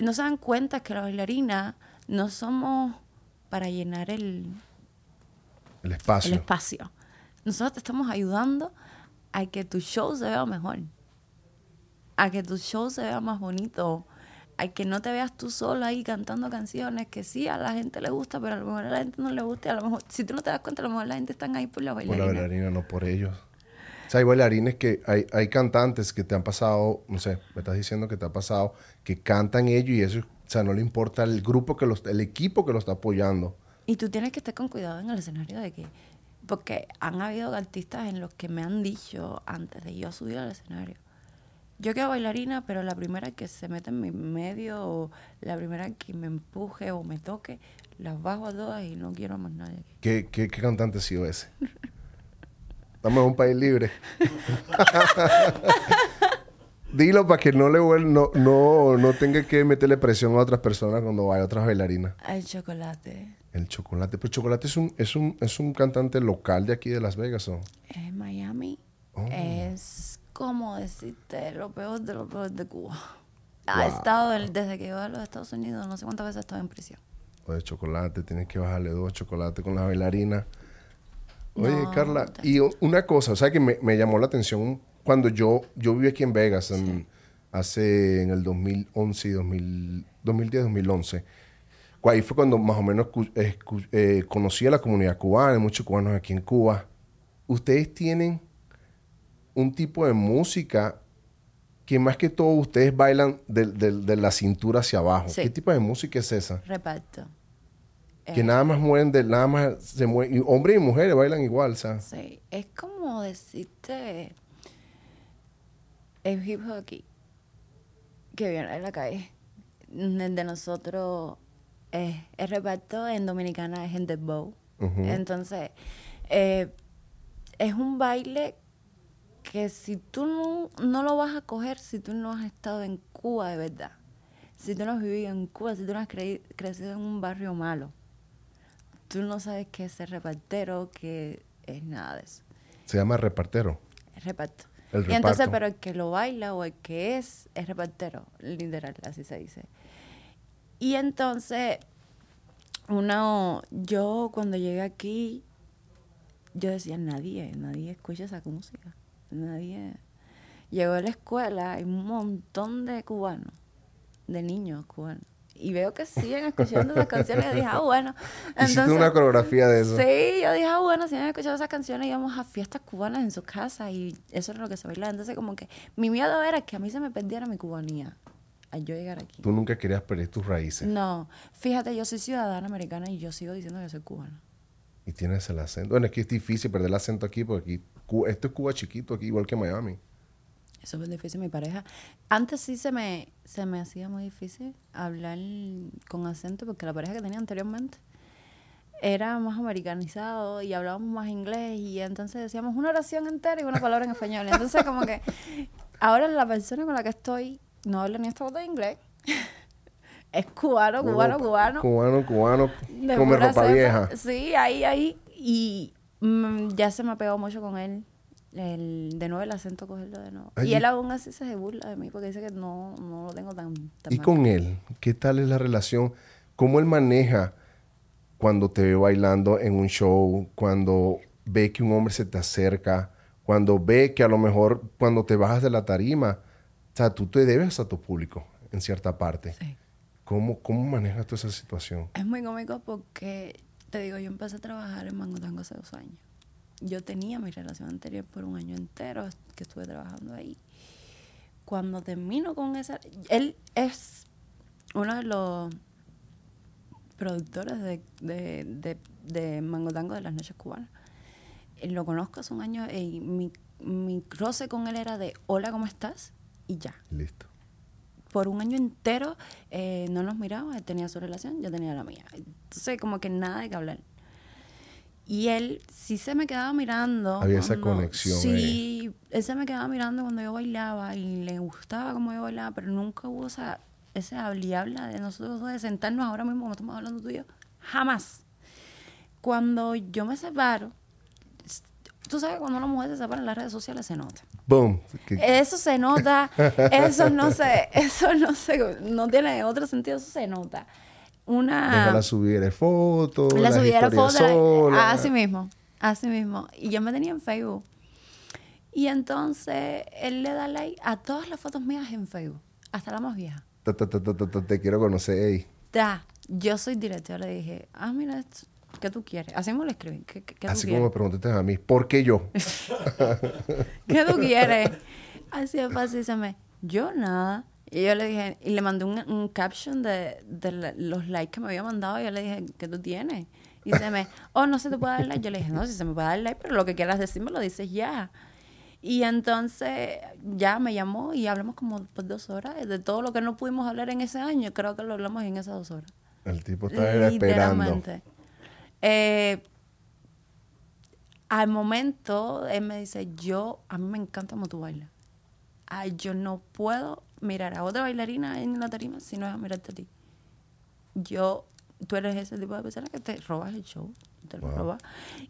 no se dan cuenta que la bailarina no somos para llenar el, el espacio. El espacio. Nosotros te estamos ayudando a que tu show se vea mejor, a que tu show se vea más bonito, hay que no te veas tú sola ahí cantando canciones que sí a la gente le gusta, pero a lo mejor a la gente no le gusta. a lo mejor, si tú no te das cuenta, a lo mejor la gente está ahí por la bailarina. Por la bailarina, no por ellos. O sea, hay bailarines que, hay, hay cantantes que te han pasado, no sé, me estás diciendo que te ha pasado, que cantan ellos y eso, o sea, no le importa el grupo que los, el equipo que lo está apoyando. Y tú tienes que estar con cuidado en el escenario de que, porque han habido artistas en los que me han dicho antes de yo subir al escenario, yo quiero bailarina, pero la primera que se mete en mi medio o la primera que me empuje o me toque, las bajo a todas y no quiero más nadie. ¿Qué, qué, qué cantante ha sido ese? Estamos en un país libre. Dilo para que no le no, no, no tenga que meterle presión a otras personas cuando vaya a otras bailarinas. El chocolate. El chocolate. Pero chocolate es un, es un, es un cantante local de aquí de Las Vegas, ¿o? Es Miami. Oh. Es como decirte lo peor de lo peor de Cuba. Ha estado desde que llegó a los Estados Unidos, no sé cuántas veces ha estado en prisión. O de chocolate, tienes que bajarle dos chocolates con la bailarina. Oye, No, Carla, ta- y una cosa, o sea, que me, me llamó la atención cuando yo, yo viví aquí en Vegas en- hace en el 2011 y 2000 2010, 2011. Cu- Ahí fue cuando más o menos eh, conocí a la comunidad cubana, hay muchos cubanos aquí en Cuba. Ustedes tienen un tipo de música que más que todo ustedes bailan de, de- de la cintura hacia abajo. Sí. ¿Qué tipo de música es esa? Reparto. Que Eh, nada más mueven de, nada más se mueven, y hombres y mujeres bailan igual, ¿sabes? Sí, es como decirte el hip hop aquí, que viene de la calle. El de nosotros es el reparto en Dominicana es en dembow. Ujú. Entonces, eh, es un baile que si tú no, no lo vas a coger, si tú no has estado en Cuba de verdad, si tú no has vivido en Cuba, si tú no has cre- crecido en un barrio malo, tú no sabes qué es ser repartero, que es nada de eso. Se llama repartero. Reparto. El Y entonces, reparto. pero el que lo baila o el que es, es repartero, literal, así se dice. Y entonces, uno, yo cuando llegué aquí, yo decía, nadie, nadie escucha esa música. Nadie. Llegó a la escuela, hay un montón de cubanos, de niños cubanos. Y veo que siguen escuchando esas canciones. Y dije, ah, bueno. Hiciste una coreografía de eso. Sí, yo dije, ah, bueno, si han escuchado esas canciones, íbamos a fiestas cubanas en su casa y eso era lo que se bailaba. Entonces, como que mi miedo era que a mí se me perdiera mi cubanía al yo llegar aquí. Tú nunca querías perder tus raíces. No, fíjate, yo soy ciudadana americana y yo sigo diciendo que soy cubana. Y tienes el acento. Bueno, es que es difícil perder el acento aquí porque aquí, Cu- esto es Cuba chiquito aquí, igual que Miami. Eso es difícil, mi pareja. Antes sí se me, se me hacía muy difícil hablar con acento porque la pareja que tenía anteriormente era más americanizado y hablábamos más inglés y entonces decíamos una oración entera y una palabra en español. Entonces como que ahora la persona con la que estoy no habla ni esta de inglés. Es cubano, cubano, cubano. Cubano, cubano. Come ropa vieja. Sí, ahí, ahí. Y ya se me ha pegado mucho con él. El, de nuevo el acento cogerlo de nuevo. Ay, y él aún así se burla de mí porque dice que no, no lo tengo tan, tan Y mal. con él, ¿qué tal es la relación? ¿Cómo él maneja cuando te ve bailando en un show? Cuando ve que un hombre se te acerca? Cuando ve que a lo mejor cuando te bajas de la tarima, o sea, tú te debes a tu público en cierta parte. Sí. ¿Cómo, ¿Cómo manejas tú esa situación? Es muy cómico porque, te digo, yo empecé a trabajar en Mango Tango hace dos años. Yo tenía mi relación anterior por un año entero que estuve trabajando ahí. Cuando termino con esa... Él es uno de los productores de, de, de, de Mango Tango de las noches cubanas. Eh, Lo conozco hace un año y mi, mi roce con él era de hola, ¿cómo estás? Y ya Listo. Por un año entero eh, no nos mirábamos, él tenía su relación, yo tenía la mía. Entonces, como que nada de que hablar. Y él sí se me quedaba mirando. Había esa conexión Sí, él se me quedaba mirando cuando yo bailaba y le gustaba cómo yo bailaba, pero nunca hubo esa, ese habla y habla de nosotros dos, de sentarnos ahora mismo, como estamos hablando tú y yo. Jamás. Cuando yo me separo, tú sabes que cuando una mujer se separa en las redes sociales se nota. Boom. Eso se nota, eso no se, eso no se, no tiene otro sentido, eso se nota. Una Déjala subir fotos, la las subida la historias foto, sola. así mismo, así mismo. Y yo me tenía en Facebook. Y entonces él le da like a todas las fotos mías en Facebook, hasta la más vieja. Te quiero conocer. ey. Da, yo soy directora, le dije, ah, mira, esto, ¿qué tú quieres? Así me lo escribí, ¿qué, qué, qué tú Así quieres? como me preguntaste a mí, ¿por qué yo? ¿Qué tú quieres? Así de fácil se me, yo nada. Y yo le dije, y le mandé un, un caption de, de la- los likes que me había mandado. Y yo le dije, ¿qué tú tienes? Y se me, oh, no se te puede dar like. Yo le dije, no, si se me puede dar like, pero lo que quieras decirme lo dices ya. Y entonces ya me llamó y hablamos como por dos horas de todo lo que no pudimos hablar en ese año. Creo que lo hablamos en esas dos horas. El tipo estaba era esperando. Eh, al momento, él me dice, yo, a mí me encanta cómo tú bailas. Ay, yo no puedo mirar a otra bailarina en la tarima si no es a mirarte a ti. Yo, tú eres ese tipo de persona que te robas el show, te lo Wow. robas.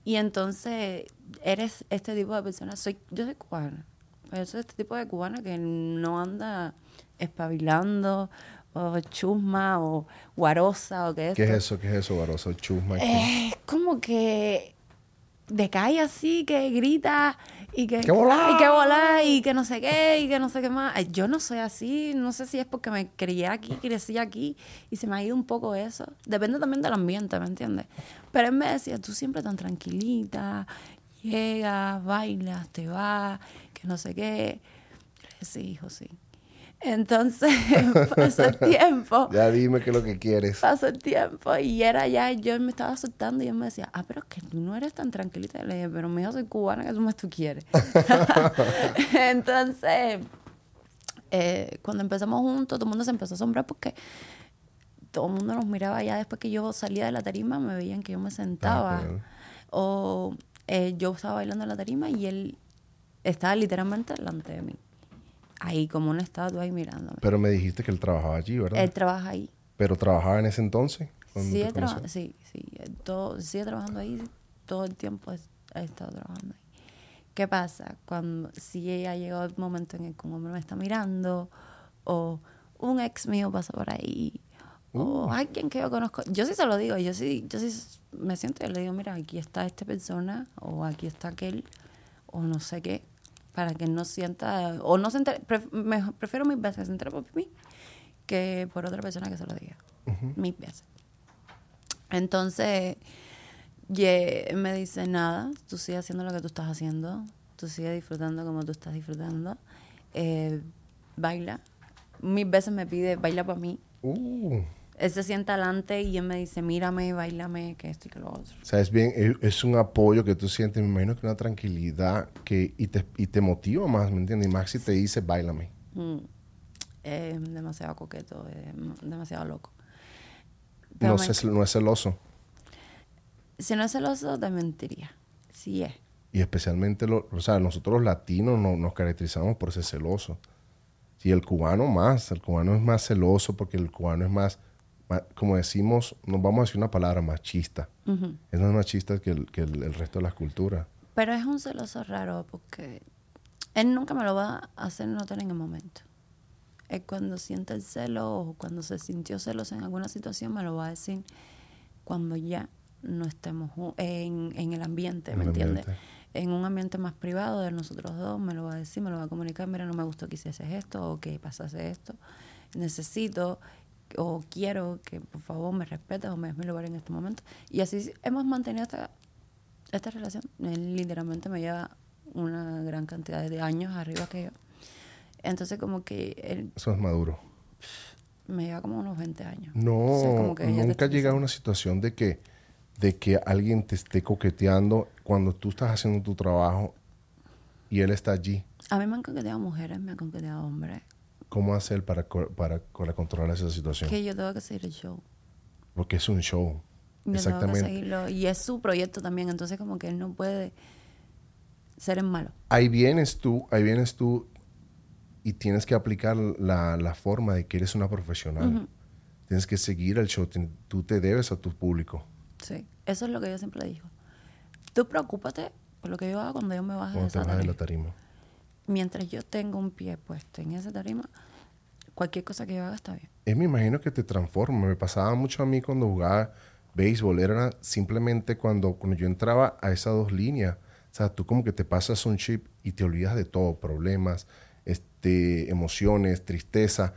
Y entonces, eres este tipo de persona. Soy, yo soy cubana. Yo soy este tipo de cubana que no anda espabilando, o chusma, o guarosa, o ¿Qué es esto. eso? ¿Qué es eso, Baroso? Chusma. ¿qué? Es como que de calle así, que grita y que, ¡Que volá! y que volá y que no sé qué y que no sé qué más. Yo no soy así, no sé si es porque me crié aquí, crecí aquí y se me ha ido un poco eso. Depende también del ambiente, ¿me entiendes? Pero él me decía, tú siempre tan tranquilita, llegas, bailas, te vas, que no sé qué. Sí, hijo, sí. Entonces pasó el tiempo. Ya dime qué es lo que quieres. Pasó el tiempo y era ya, yo me estaba soltando y él me decía, ah, pero es que tú no eres tan tranquilita. Y le dije, pero mío, soy cubana, que tú más tú quieres? Entonces, eh, cuando empezamos juntos, todo el mundo se empezó a asombrar porque todo el mundo nos miraba ya después que yo salía de la tarima, me veían que yo me sentaba. Ah. O eh, yo estaba bailando en la tarima y él estaba literalmente delante de mí. Ahí, como una estatua ahí mirándome. Pero me dijiste que él trabajaba allí, ¿verdad? Él trabaja ahí. Pero trabajaba en ese entonces. conocí? sí, sí, eh, todo, sigue trabajando ahí, todo el tiempo he, he estado trabajando ahí. ¿Qué pasa? Cuando si ella llegó el momento en el que un hombre me está mirando, o un ex mío pasa por ahí, o alguien que yo conozco, yo sí se lo digo, yo sí, yo sí me siento y le digo, mira, aquí está esta persona, o aquí está aquel, o no sé qué, para que no sienta, o no se entere, pref- me- prefiero mil veces que se entere por mí que por otra persona que se lo diga, mil veces. Entonces, ye- me dice, nada, tú sigues haciendo lo que tú estás haciendo, tú sigues disfrutando como tú estás disfrutando, eh, baila. Mil veces me pide, baila para mí. Uh, Él se sienta adelante y él me dice, mírame, bailame, que esto y que lo otro. o sea, es bien, es, un apoyo que tú sientes, me imagino que una tranquilidad que, y, te, y te motiva más, ¿me entiendes? Y más si te dice, bailame. Mm. Demasiado coqueto, demasiado loco. Pero No, es, no es celoso. Si no es celoso, te mentiría. Sí es. Y especialmente, lo, o sea, nosotros los latinos no- nos caracterizamos por ser celosos. Y el cubano más, el cubano es más celoso porque el cubano es más, como decimos, nos vamos a decir una palabra machista. Ujú. Es más machista que el, que el, el resto de las culturas. Pero es un celoso raro porque él nunca me lo va a hacer notar en el momento. Él cuando siente el celo o cuando se sintió celoso en alguna situación me lo va a decir cuando ya no estemos en, en el ambiente, En ¿me el entiendes? ambiente. En un ambiente más privado de nosotros dos me lo va a decir, me lo va a comunicar, mira, no me gustó que hicieses esto o que pasase esto. Necesito o quiero que por favor me respetes o me des mi lugar en este momento. Y así hemos mantenido esta, esta relación. Él literalmente me lleva una gran cantidad de años arriba que yo. Entonces como que él Eso es maduro. me lleva como unos 20 años. No, O sea, como que nunca llega a una situación de que, de que alguien te esté coqueteando cuando tú estás haciendo tu trabajo y él está allí. A mí me han coqueteado mujeres, me han coqueteado hombres. ¿Cómo hacer para, para, para controlar esa situación? Que yo tengo que seguir el show. Porque es un show. Yo tengo que Exactamente. seguirlo. Y es su proyecto también, entonces como que él no puede ser el malo. Ahí vienes tú, ahí vienes tú y tienes que aplicar la, la forma de que eres una profesional. Tienes que seguir el show. Tú te debes a tu público. Sí. Eso es lo que yo siempre digo. Tú preocúpate por lo que yo hago cuando yo me baje de Cuando te esa bajas de la tarima. Mientras yo tenga un pie puesto en esa tarima, cualquier cosa que yo haga está bien. Eh, me imagino que te transforma. Me pasaba mucho a mí cuando jugaba béisbol. Era simplemente cuando, cuando yo entraba a esas dos líneas. O sea, tú como que te pasas un chip y te olvidas de todo. Problemas, este, emociones, tristeza.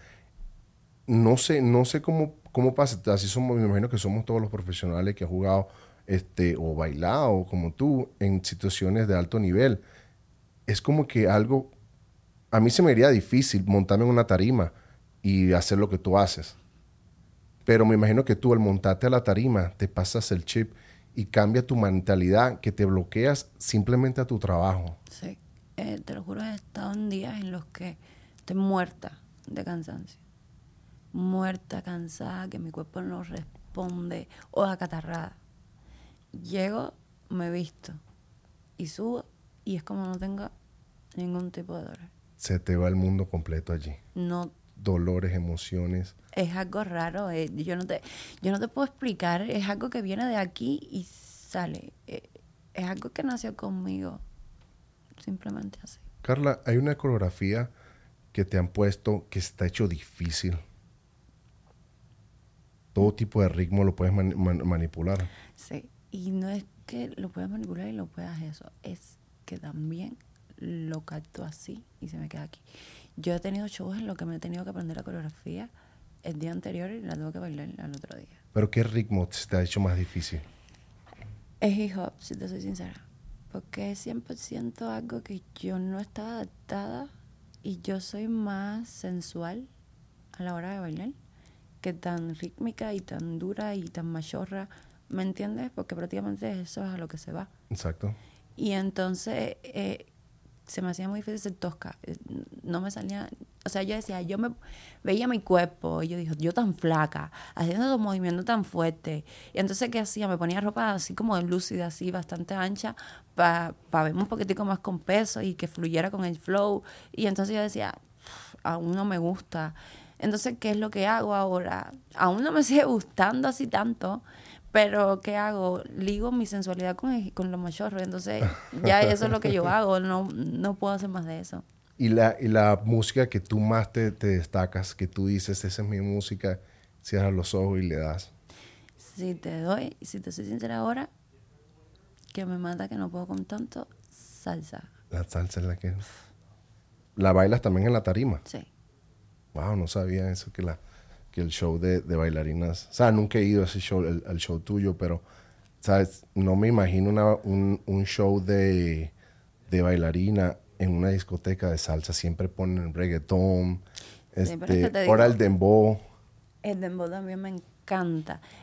No sé, no sé cómo, cómo pasa. Así somos, me imagino que somos todos los profesionales que han jugado este, o bailado como tú en situaciones de alto nivel. Es como que algo a mí se me haría difícil montarme en una tarima y hacer lo que tú haces. Pero me imagino que tú al montarte a la tarima te pasas el chip y cambia tu mentalidad que te bloqueas simplemente a tu trabajo. Sí. Eh, te lo juro, he estado en días en los que estoy muerta de cansancio. Muerta, cansada, que mi cuerpo no responde o acatarrada. Llego, me visto y subo y es como no tengo ningún tipo de dolor. Se te va el mundo completo allí. No Dolores, emociones. es algo raro. eh, yo, no te, yo no te puedo explicar. Es algo que viene de aquí y sale. eh, es algo que nació conmigo. Simplemente así. Carla, hay una coreografía que te han puesto que está hecho difícil. Todo tipo de ritmo lo puedes man- manipular. Sí. Y no es que lo puedas manipular y lo puedas eso, es que también lo capto así y se me queda aquí. Yo he tenido shows en los que me he tenido que aprender la coreografía el día anterior y la tengo que bailar al otro día. ¿Pero qué ritmo te ha hecho más difícil? Es hip hop, si te soy sincera. Porque es 100% algo que yo no estaba adaptada y yo soy más sensual a la hora de bailar que tan rítmica y tan dura y tan machorra. ¿Me entiendes? Porque prácticamente eso es a lo que se va. Exacto. Y entonces eh, se me hacía muy difícil ser tosca. Eh, No me salía, o sea, yo decía, yo me veía mi cuerpo y yo dije, yo tan flaca, haciendo esos movimientos tan fuertes. Y entonces, ¿qué hacía? Me ponía ropa así como lúcida, así bastante ancha, para verme un poquitico más con peso y que fluyera con el flow. Y entonces yo decía, aún no me gusta. Entonces, ¿qué es lo que hago ahora? Aún no me sigue gustando así tanto, pero ¿qué hago? Ligo mi sensualidad con, con los machorros. Entonces, ya eso es lo que yo hago. No, no puedo hacer más de eso. ¿Y la, y la música que tú más te, te destacas, que tú dices, esa es mi música, cierras los ojos y le das? Si te doy, si te soy sincera ahora, que me mata que no puedo con tanto, salsa. La salsa es la que... La bailas también en la tarima. Sí. Wow, no sabía eso, que, la, que el show de, de bailarinas... O sea, nunca he ido a ese show, el- al show tuyo, pero, ¿sabes? No me imagino una- un, un show de, de bailarina en una discoteca de salsa. Siempre ponen reggaetón, este, ahora el dembow. El dembow también me encanta.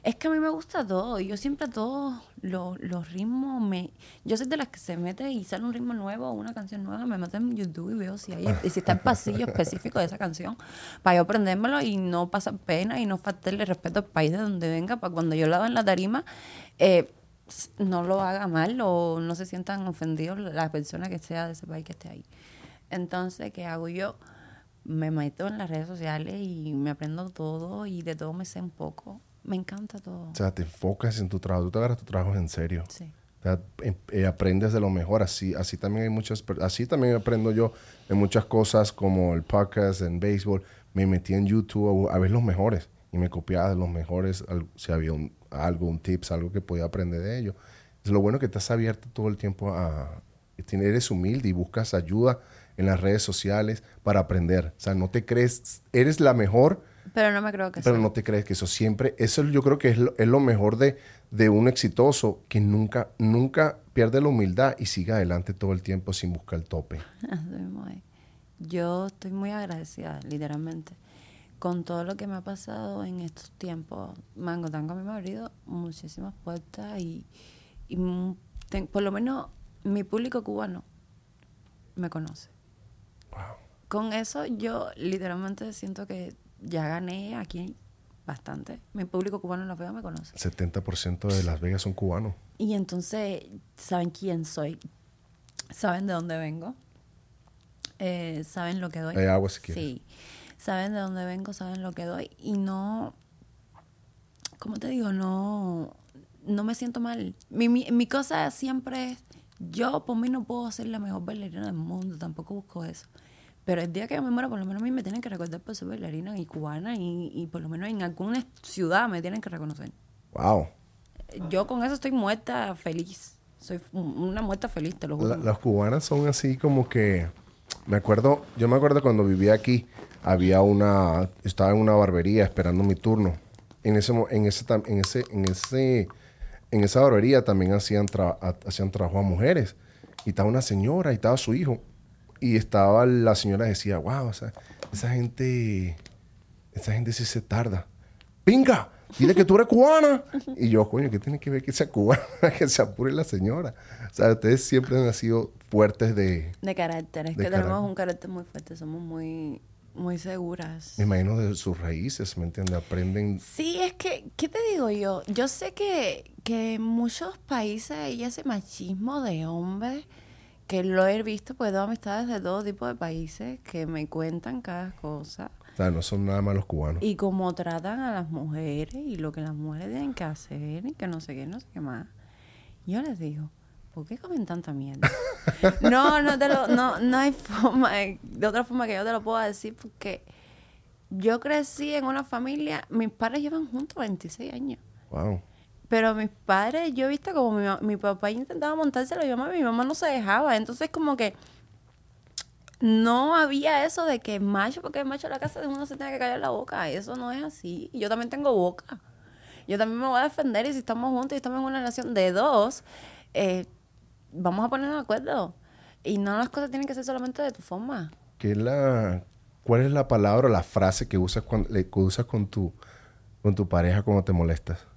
Es que a mí me gusta todo. Yo siempre todos los, los ritmos me... Yo soy de las que se mete y sale un ritmo nuevo o una canción nueva, me meto en YouTube y veo si hay... Y si está el pasillo específico de esa canción, para yo aprendérmelo y no pasar pena y no faltarle respeto al país de donde venga, para cuando yo lo haga en la tarima, eh, no lo haga mal o no se sientan ofendidos las personas que sea de ese país que esté ahí. Entonces, ¿qué hago yo? Me meto en las redes sociales y me aprendo todo y de todo me sé un poco. Me encanta todo. O sea, te enfocas en tu trabajo. Tú te agarras tu trabajo en serio. Sí. O sea, em- eh, aprendes de lo mejor. Así, así también hay muchas, así también aprendo yo en muchas cosas como el podcast, en béisbol. Me metí en YouTube a, a ver los mejores y me copiaba de los mejores al- si había un- algo, un tips, algo que podía aprender de ellos. Es lo bueno que estás abierto todo el tiempo a, eres humilde y buscas ayuda en las redes sociales para aprender. O sea, no te crees, eres la mejor, Pero no me creo que pero sea. no te crees que eso siempre, eso yo creo que es lo, es lo mejor de, de un exitoso, que nunca, nunca pierde la humildad y sigue adelante todo el tiempo sin buscar el tope. Yo estoy muy agradecida, literalmente, con todo lo que me ha pasado en estos tiempos. Mango Tango me ha abrido muchísimas puertas y, y ten- por lo menos mi público cubano me conoce. Con eso yo literalmente siento que ya gané aquí bastante. Mi público cubano en Las Vegas me conoce. 70% de Las Vegas son cubanos. Y entonces saben quién soy, saben de dónde vengo, eh, saben lo que doy. Hay agua si quieres. Sí, saben de dónde vengo, saben lo que doy y no, ¿cómo te digo? No, no me siento mal. Mi, mi, mi cosa siempre es, yo por mí no puedo ser la mejor bailarina del mundo, tampoco busco eso. Pero el día que yo me muera, por lo menos a mí me tienen que recordar por ser bailarina y cubana y, y por lo menos en alguna ciudad me tienen que reconocer Wow. yo con eso estoy muerta feliz. Soy un- una muerta feliz, te lo juro. La- las cubanas son así como que me acuerdo yo me acuerdo cuando vivía aquí había una estaba en una barbería esperando mi turno en ese en ese en ese en ese en esa barbería también hacían tra- ha- hacían trabajo a mujeres y estaba una señora y estaba su hijo y estaba la señora decía wow o sea, esa gente esa gente sí se tarda pinga dile que tú eres cubana y yo coño qué tiene que ver que sea cubana que se apure la señora o sea ustedes siempre han sido fuertes de de carácter, es De que tenemos carácter. un carácter muy fuerte, somos muy, muy seguras. me imagino de sus raíces me entiendes aprenden Sí, es que, ¿qué te digo yo? Yo sé que, que en muchos países hay ese machismo de hombres que lo he visto, pues tengo amistades de todo tipo de países que me cuentan cada cosa. o sea no son nada más los cubanos Y cómo tratan a las mujeres y lo que las mujeres tienen que hacer y que no sé qué, no sé qué más. Yo les digo, ¿por qué comen tanta mierda? no, no, te lo, no, no hay forma, de, de otra forma que yo te lo pueda decir porque yo crecí en una familia, mis padres llevan juntos 26 años. wow Pero mis padres, yo he visto como mi, mi papá intentaba montárselo y mi mamá, mi mamá no se dejaba. Entonces como que no había eso de que macho, porque el macho la casa de uno se tiene que callar la boca. Eso no es así. Yo también tengo boca. Yo también me voy a defender y si estamos juntos y estamos en una relación de dos, eh, vamos a ponernos de acuerdo. Y no las cosas tienen que ser solamente de tu forma. ¿Qué es la, ¿Cuál es la palabra o la frase que usas, cuando, que usas con, tu, con tu pareja cuando te molestas?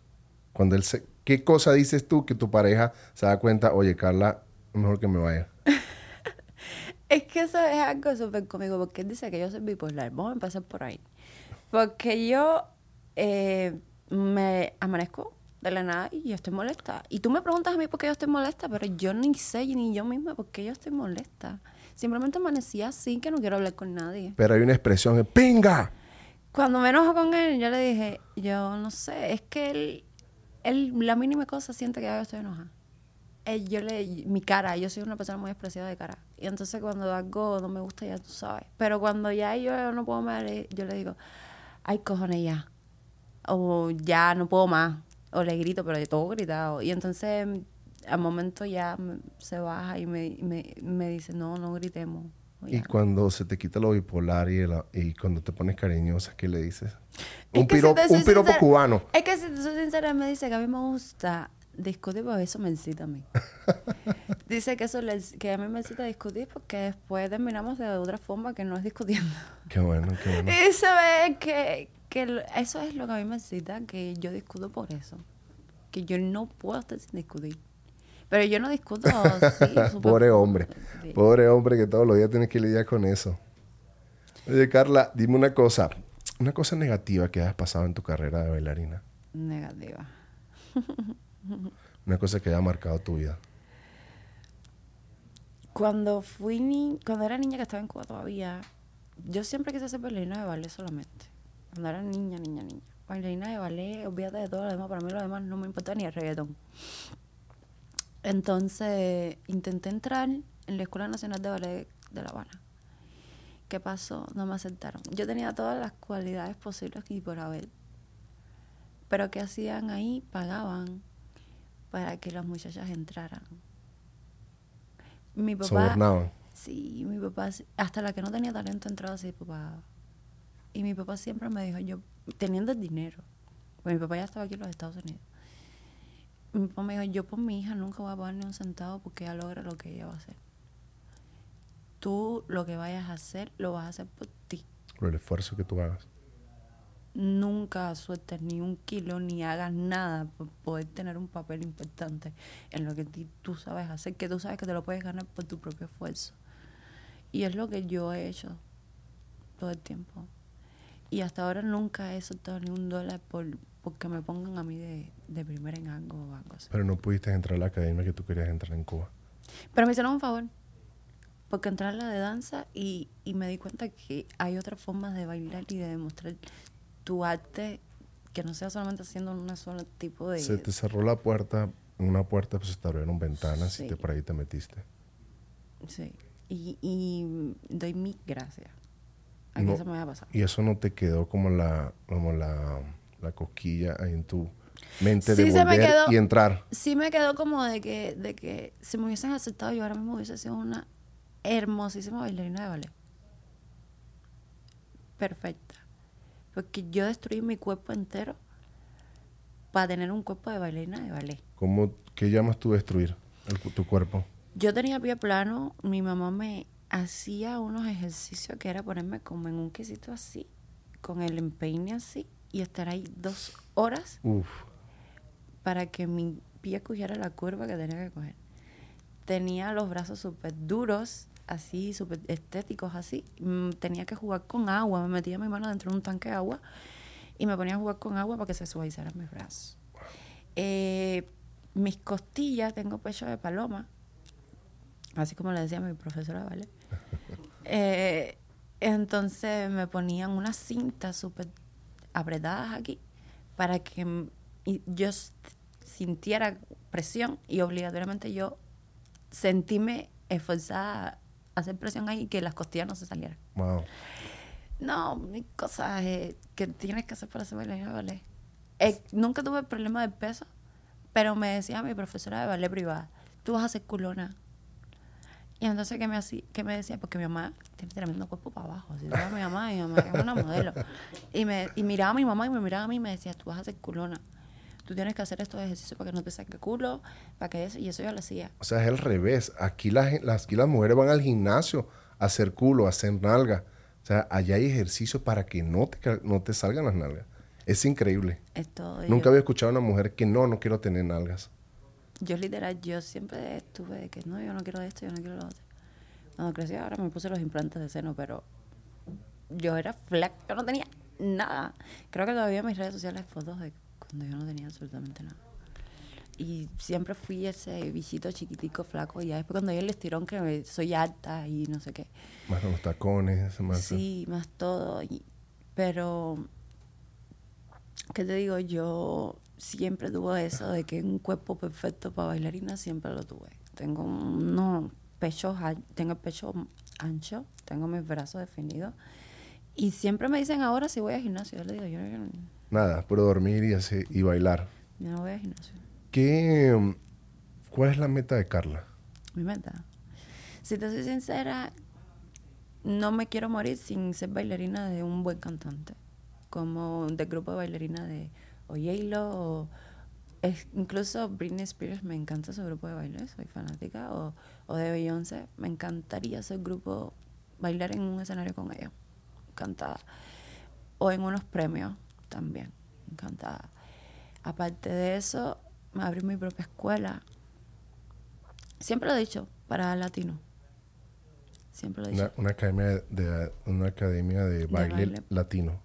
Cuando él se, ¿Qué cosa dices tú que tu pareja se da cuenta, oye, Carla, mejor que me vaya? Es que eso es algo súper cómico, porque él dice que yo soy bipolar. Vamos a empezar por ahí. Porque yo eh, me amanezco de la nada y yo estoy molesta. Y tú me preguntas a mí por qué yo estoy molesta, pero yo ni sé ni yo misma por qué yo estoy molesta. Simplemente amanecí así que no quiero hablar con nadie. Pero hay una expresión, ¡pinga! Cuando me enojo con él, yo le dije, yo no sé, es que él, él la mínima cosa siente que yo estoy enojada. Él, yo le, mi cara, yo soy una persona muy expresiva de cara. Y entonces cuando algo no me gusta, ya tú sabes. Pero cuando ya yo no puedo más, yo le digo, ay, cojones, ya. O ya no puedo más. O le grito, pero yo todo gritado. Y entonces al momento ya se baja y me, me, me dice, no, no gritemos. O Y cuando se te quita lo bipolar y, el- y cuando te pones cariñosa, ¿qué le dices? Es Un, si piropo, te soy un piropo sincera- cubano. Es que si te soy sincera, me dice que a mí me gusta discutir, porque eso me excita a mí. dice que eso le- que a mí me excita discutir porque después terminamos de otra forma que no es discutiendo. Qué bueno, qué bueno. Y se ve que, que eso es lo que a mí me excita, que yo discuto por eso. Que yo no puedo estar sin discutir. Pero yo no discuto súper- Pobre hombre. Sí. Pobre hombre que todos los días tienes que lidiar con eso. Oye, Carla, dime una cosa. Una cosa negativa que hayas pasado en tu carrera de bailarina. Negativa. Una cosa que haya marcado tu vida. Cuando fui ni cuando era niña que estaba en Cuba todavía, yo siempre quise ser bailarina de ballet solamente. Cuando era niña, niña, niña. Bailarina de ballet, olvídate de todo lo demás, para mí lo demás no me importa ni el reggaetón. Entonces, intenté entrar en la Escuela Nacional de Ballet de La Habana. ¿Qué pasó? No me aceptaron. Yo tenía todas las cualidades posibles y por haber. Pero ¿qué hacían ahí? Pagaban para que las muchachas entraran. Mi papá... Sobornaban. Sí, mi papá, sí- hasta la que no tenía talento entraba así, papá. Y mi papá siempre me dijo, yo, teniendo el dinero, pues mi papá ya estaba aquí en los Estados Unidos. Mi papá me dijo, yo por mi hija nunca voy a pagar ni un centavo porque ella logra lo que ella va a hacer. Tú lo que vayas a hacer, lo vas a hacer por ti. Por el esfuerzo que tú hagas. Nunca sueltes ni un kilo ni hagas nada por poder tener un papel importante en lo que ti- tú sabes hacer, que tú sabes que te lo puedes ganar por tu propio esfuerzo. Y es lo que yo he hecho todo el tiempo. Y hasta ahora nunca he soltado ni un dólar por porque me pongan a mí de, de primera en algo o algo así. Pero no pudiste entrar a la academia que tú querías entrar en Cuba. Pero me hicieron un favor. Porque entré a la de danza y, y me di cuenta que hay otras formas de bailar y de demostrar tu arte que no sea solamente haciendo un solo tipo de... Se te cerró la puerta, una puerta, pues se te abrieron ventanas y Sí. te, por ahí te metiste. Sí. Y, y doy mil gracias a que No. eso me haya pasado. Y eso no te quedó como la, como la, la cosquilla ahí en tu mente de Sí, volver quedó. y entrar. Sí me quedó como de que, de que si me hubiesen aceptado yo ahora mismo hubiese sido una hermosísima bailarina de ballet. Perfecta. Porque yo destruí mi cuerpo entero para tener un cuerpo de bailarina de ballet. ¿Cómo, ¿Qué llamas tú destruir el tu cuerpo? Yo tenía pie plano, mi mamá me hacía unos ejercicios que era ponerme como en un quesito así, con el empeine así, y estar ahí dos horas Uf, para que mi pie cogiera la curva que tenía que coger. Tenía los brazos súper duros, así, súper estéticos, así. Mm, Tenía que jugar con agua. Me metía mi mano dentro de un tanque de agua y me ponía a jugar con agua para que se suavizaran mis brazos. Eh, mis costillas, tengo pecho de paloma, así como le decía mi profesora, ¿vale? Eh, entonces me ponían unas cintas súper apretadas aquí para que yo sintiera presión y obligatoriamente yo sentíme esforzada a hacer presión ahí y que las costillas no se salieran. wow. No, mi cosas eh, que tienes que hacer para de ballet. Eh, nunca tuve problema de peso Pero me decía mi profesora de ballet privada, tú vas a ser culona. Y entonces, ¿qué me, hacía, qué me decía? Porque mi mamá tiene tremendo cuerpo para abajo. Era mi mamá, mi mamá es una modelo. Y, me, y miraba a mi mamá y me miraba a mí y me decía, tú vas a ser culona. Tú tienes que hacer estos ejercicios para que no te saque culo, para que eso. Y eso yo lo hacía. O sea, es el revés. Aquí las, las, aquí las mujeres van al gimnasio a hacer culo, a hacer nalga. O sea, allá hay ejercicios para que no te, no te salgan las nalgas. Es increíble. Es todo. Nunca yo, había escuchado a una mujer que no, no quiero tener nalgas. Yo literal, yo siempre estuve de que no, yo no quiero esto, yo no quiero lo otro. Cuando crecí ahora me puse los implantes de seno, pero yo era flaca, yo no tenía nada. Creo que todavía en mis redes sociales hay fotos de cuando yo no tenía absolutamente nada. Y siempre fui ese bichito chiquitico, flaco, y ya después cuando hay el estirón que me- soy alta y no sé qué. Más los tacones, más... Sí, más todo. y- pero, ¿qué te digo? Yo siempre tuve eso de que un cuerpo perfecto para bailarina siempre lo tuve. Tengo unos pechos, tengo el pecho ancho, tengo mis brazos definidos. Y siempre me dicen ahora si voy al gimnasio. Yo le digo, yo, yo no- Nada, pero dormir y, hacer, y bailar. yo no voy al gimnasio. ¿Qué, ¿Cuál es la meta de Carla? Mi meta. Si te soy sincera, no me quiero morir sin ser bailarina de un buen cantante. Como del grupo de bailarina de o J-Lo o es- incluso Britney Spears me encanta su grupo de baile, soy fanática. O, o de Beyoncé, me encantaría ser grupo, bailar en un escenario con ellos. Encantada. O en unos premios también. Encantada. Aparte de eso, me abrí mi propia escuela. Siempre lo he dicho, para latino. Siempre lo he dicho. Una, una academia de, de- una academia de baile, baile. latino.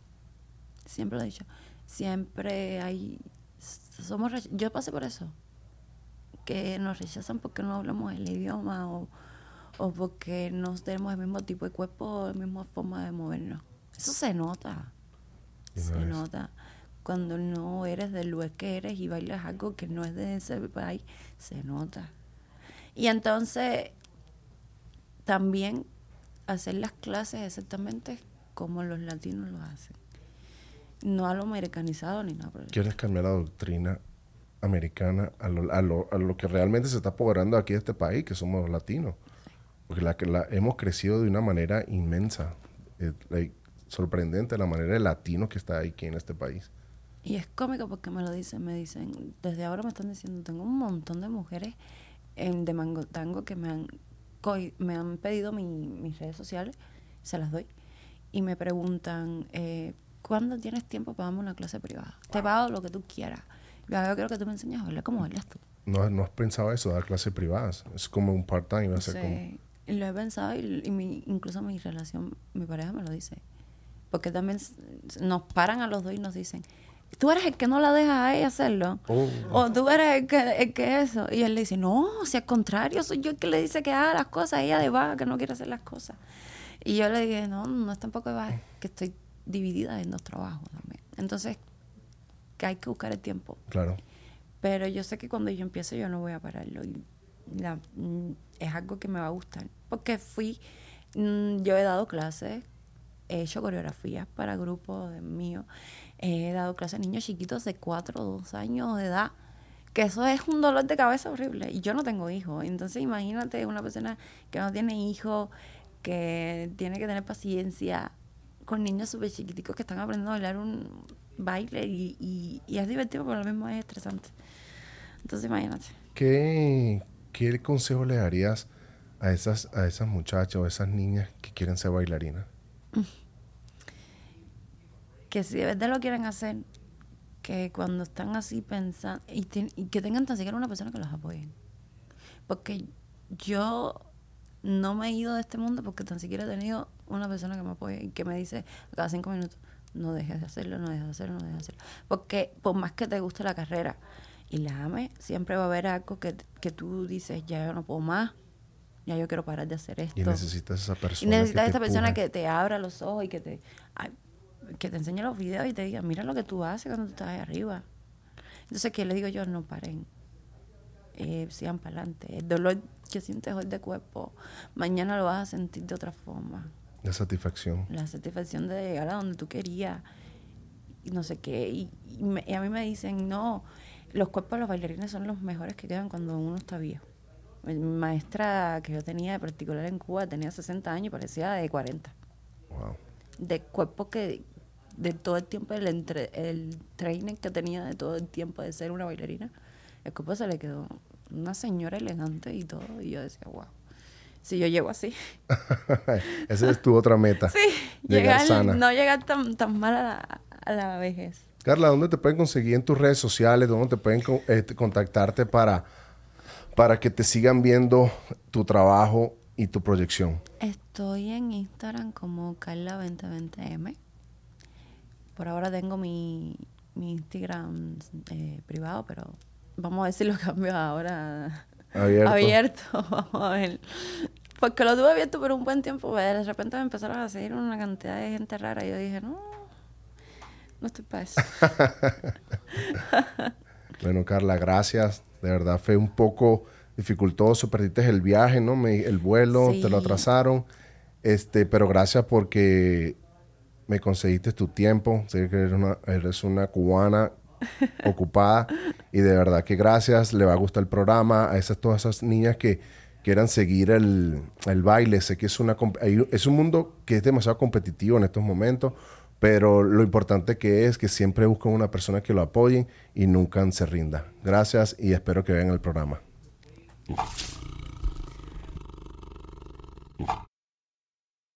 Siempre lo he dicho. Siempre hay. Somos Yo pasé por eso. Que nos rechazan porque no hablamos el idioma o, o porque no tenemos el mismo tipo de cuerpo o la misma forma de movernos. Eso se nota. No Se es. nota. Cuando no eres del lugar que eres y bailas algo que no es de ese país, se nota. Y entonces, también hacer las clases exactamente como los latinos lo hacen. No a lo americanizado ni nada por ¿Quieres cambiar la doctrina americana a lo, a lo, a lo que realmente se está apoderando aquí de este país, que somos los latinos? Porque la, que la, hemos crecido de una manera inmensa, eh, like, sorprendente la manera de latino que está aquí en este país. Y es cómico porque me lo dicen, me dicen, desde ahora me están diciendo, tengo un montón de mujeres en, de Mango Tango que me han, me han pedido mi- mis redes sociales, se las doy, y me preguntan, eh, ¿cuándo tienes tiempo para darme una clase privada? Te pago lo que tú quieras. Yo, yo quiero que tú me enseñes a bailar como bailas tú. No, no has pensado eso, dar clases privadas. Es como un part-time. como- Sí, y lo he pensado y, y mi- incluso mi relación, mi pareja me lo dice. Porque también nos paran a los dos y nos dicen, tú eres el que no la deja a ella hacerlo. Oh. O tú eres el que, el que eso. Y él le dice, no, si al contrario, soy yo el que le dice que haga las cosas, ella de vaga, que no quiere hacer las cosas. Y yo le dije, no, no es tampoco de vaga, que estoy dividida en dos trabajos también. Entonces, que hay que buscar el tiempo. Claro. Pero yo sé que cuando yo empiece yo no voy a pararlo. La- mm, es algo que me va a gustar. Porque fui, mm, yo he dado clases, he hecho coreografías para grupos míos, he dado clases a niños chiquitos de 4 o 2 años de edad. Que eso es un dolor de cabeza horrible. Y yo no tengo hijos. Entonces imagínate una persona que no tiene hijos, que tiene que tener paciencia con niños súper chiquiticos que están aprendiendo a bailar un baile y, y, y es divertido, pero lo mismo es estresante. Entonces imagínate. ¿Qué, ¿Qué consejo le darías a esas, a esas muchachas o a esas niñas que quieren ser bailarinas? que si de verdad lo quieren hacer, que cuando están así pensando, y, ten- y que tengan tan siquiera una persona que los apoye. Porque yo no me he ido de este mundo porque tan siquiera he tenido una persona que me apoye y que me dice a cada cinco minutos, no dejes de hacerlo, no dejes de hacerlo, no dejes de hacerlo. Porque por más que te guste la carrera y la ames, siempre va a haber algo que, que tú dices, ya yo no puedo más, ya yo quiero parar de hacer esto. Y necesitas esa Y persona. necesitas que te esta persona empuje. que te abra los ojos y que te, ay, que te enseñe los videos y te diga, mira lo que tú haces cuando tú estás ahí arriba. Entonces, ¿qué le digo yo? No paren. Eh, sigan para adelante. El dolor que sientes hoy de cuerpo, mañana lo vas a sentir de otra forma. La satisfacción. La satisfacción de llegar a donde tú querías y no sé qué. Y, y me- y a mí me dicen, no, los cuerpos de los bailarines son los mejores que quedan cuando uno está viejo. Mi maestra que yo tenía de particular en Cuba tenía 60 años y parecía de 40. Wow. De cuerpo que, de todo el tiempo, el, entre, el training que tenía de todo el tiempo de ser una bailarina, el cuerpo se le quedó una señora elegante y todo. Y yo decía, wow, si yo llego así. Esa es tu otra meta. Sí, Llegar llegar, sana. no llegar tan, tan mal a la, a la vejez. Carla, ¿dónde te pueden conseguir en tus redes sociales? ¿Dónde te pueden co- eh, contactarte para, para que te sigan viendo tu trabajo y tu proyección? Estoy en Instagram como Carla2020M. Por ahora tengo mi, mi Instagram eh, privado, pero vamos a ver si lo cambio ahora Abierto. abierto. Vamos a ver. Porque lo tuve abierto por un buen tiempo, de repente me empezaron a seguir una cantidad de gente rara y yo dije, no, no estoy para eso. Bueno, Carla, gracias. De verdad fue un poco dificultoso. Perdiste el viaje, ¿no? Me- el vuelo, te lo atrasaron. Este, pero gracias porque me conseguiste tu tiempo. Sé que eres una, eres una cubana ocupada. Y de verdad que gracias, le va a gustar el programa. A esas, todas esas niñas que quieran seguir el, el baile. Sé que es, una, es un mundo que es demasiado competitivo en estos momentos, pero lo importante que es que siempre busquen una persona que lo apoyen y nunca se rinda. Gracias y espero que vean el programa.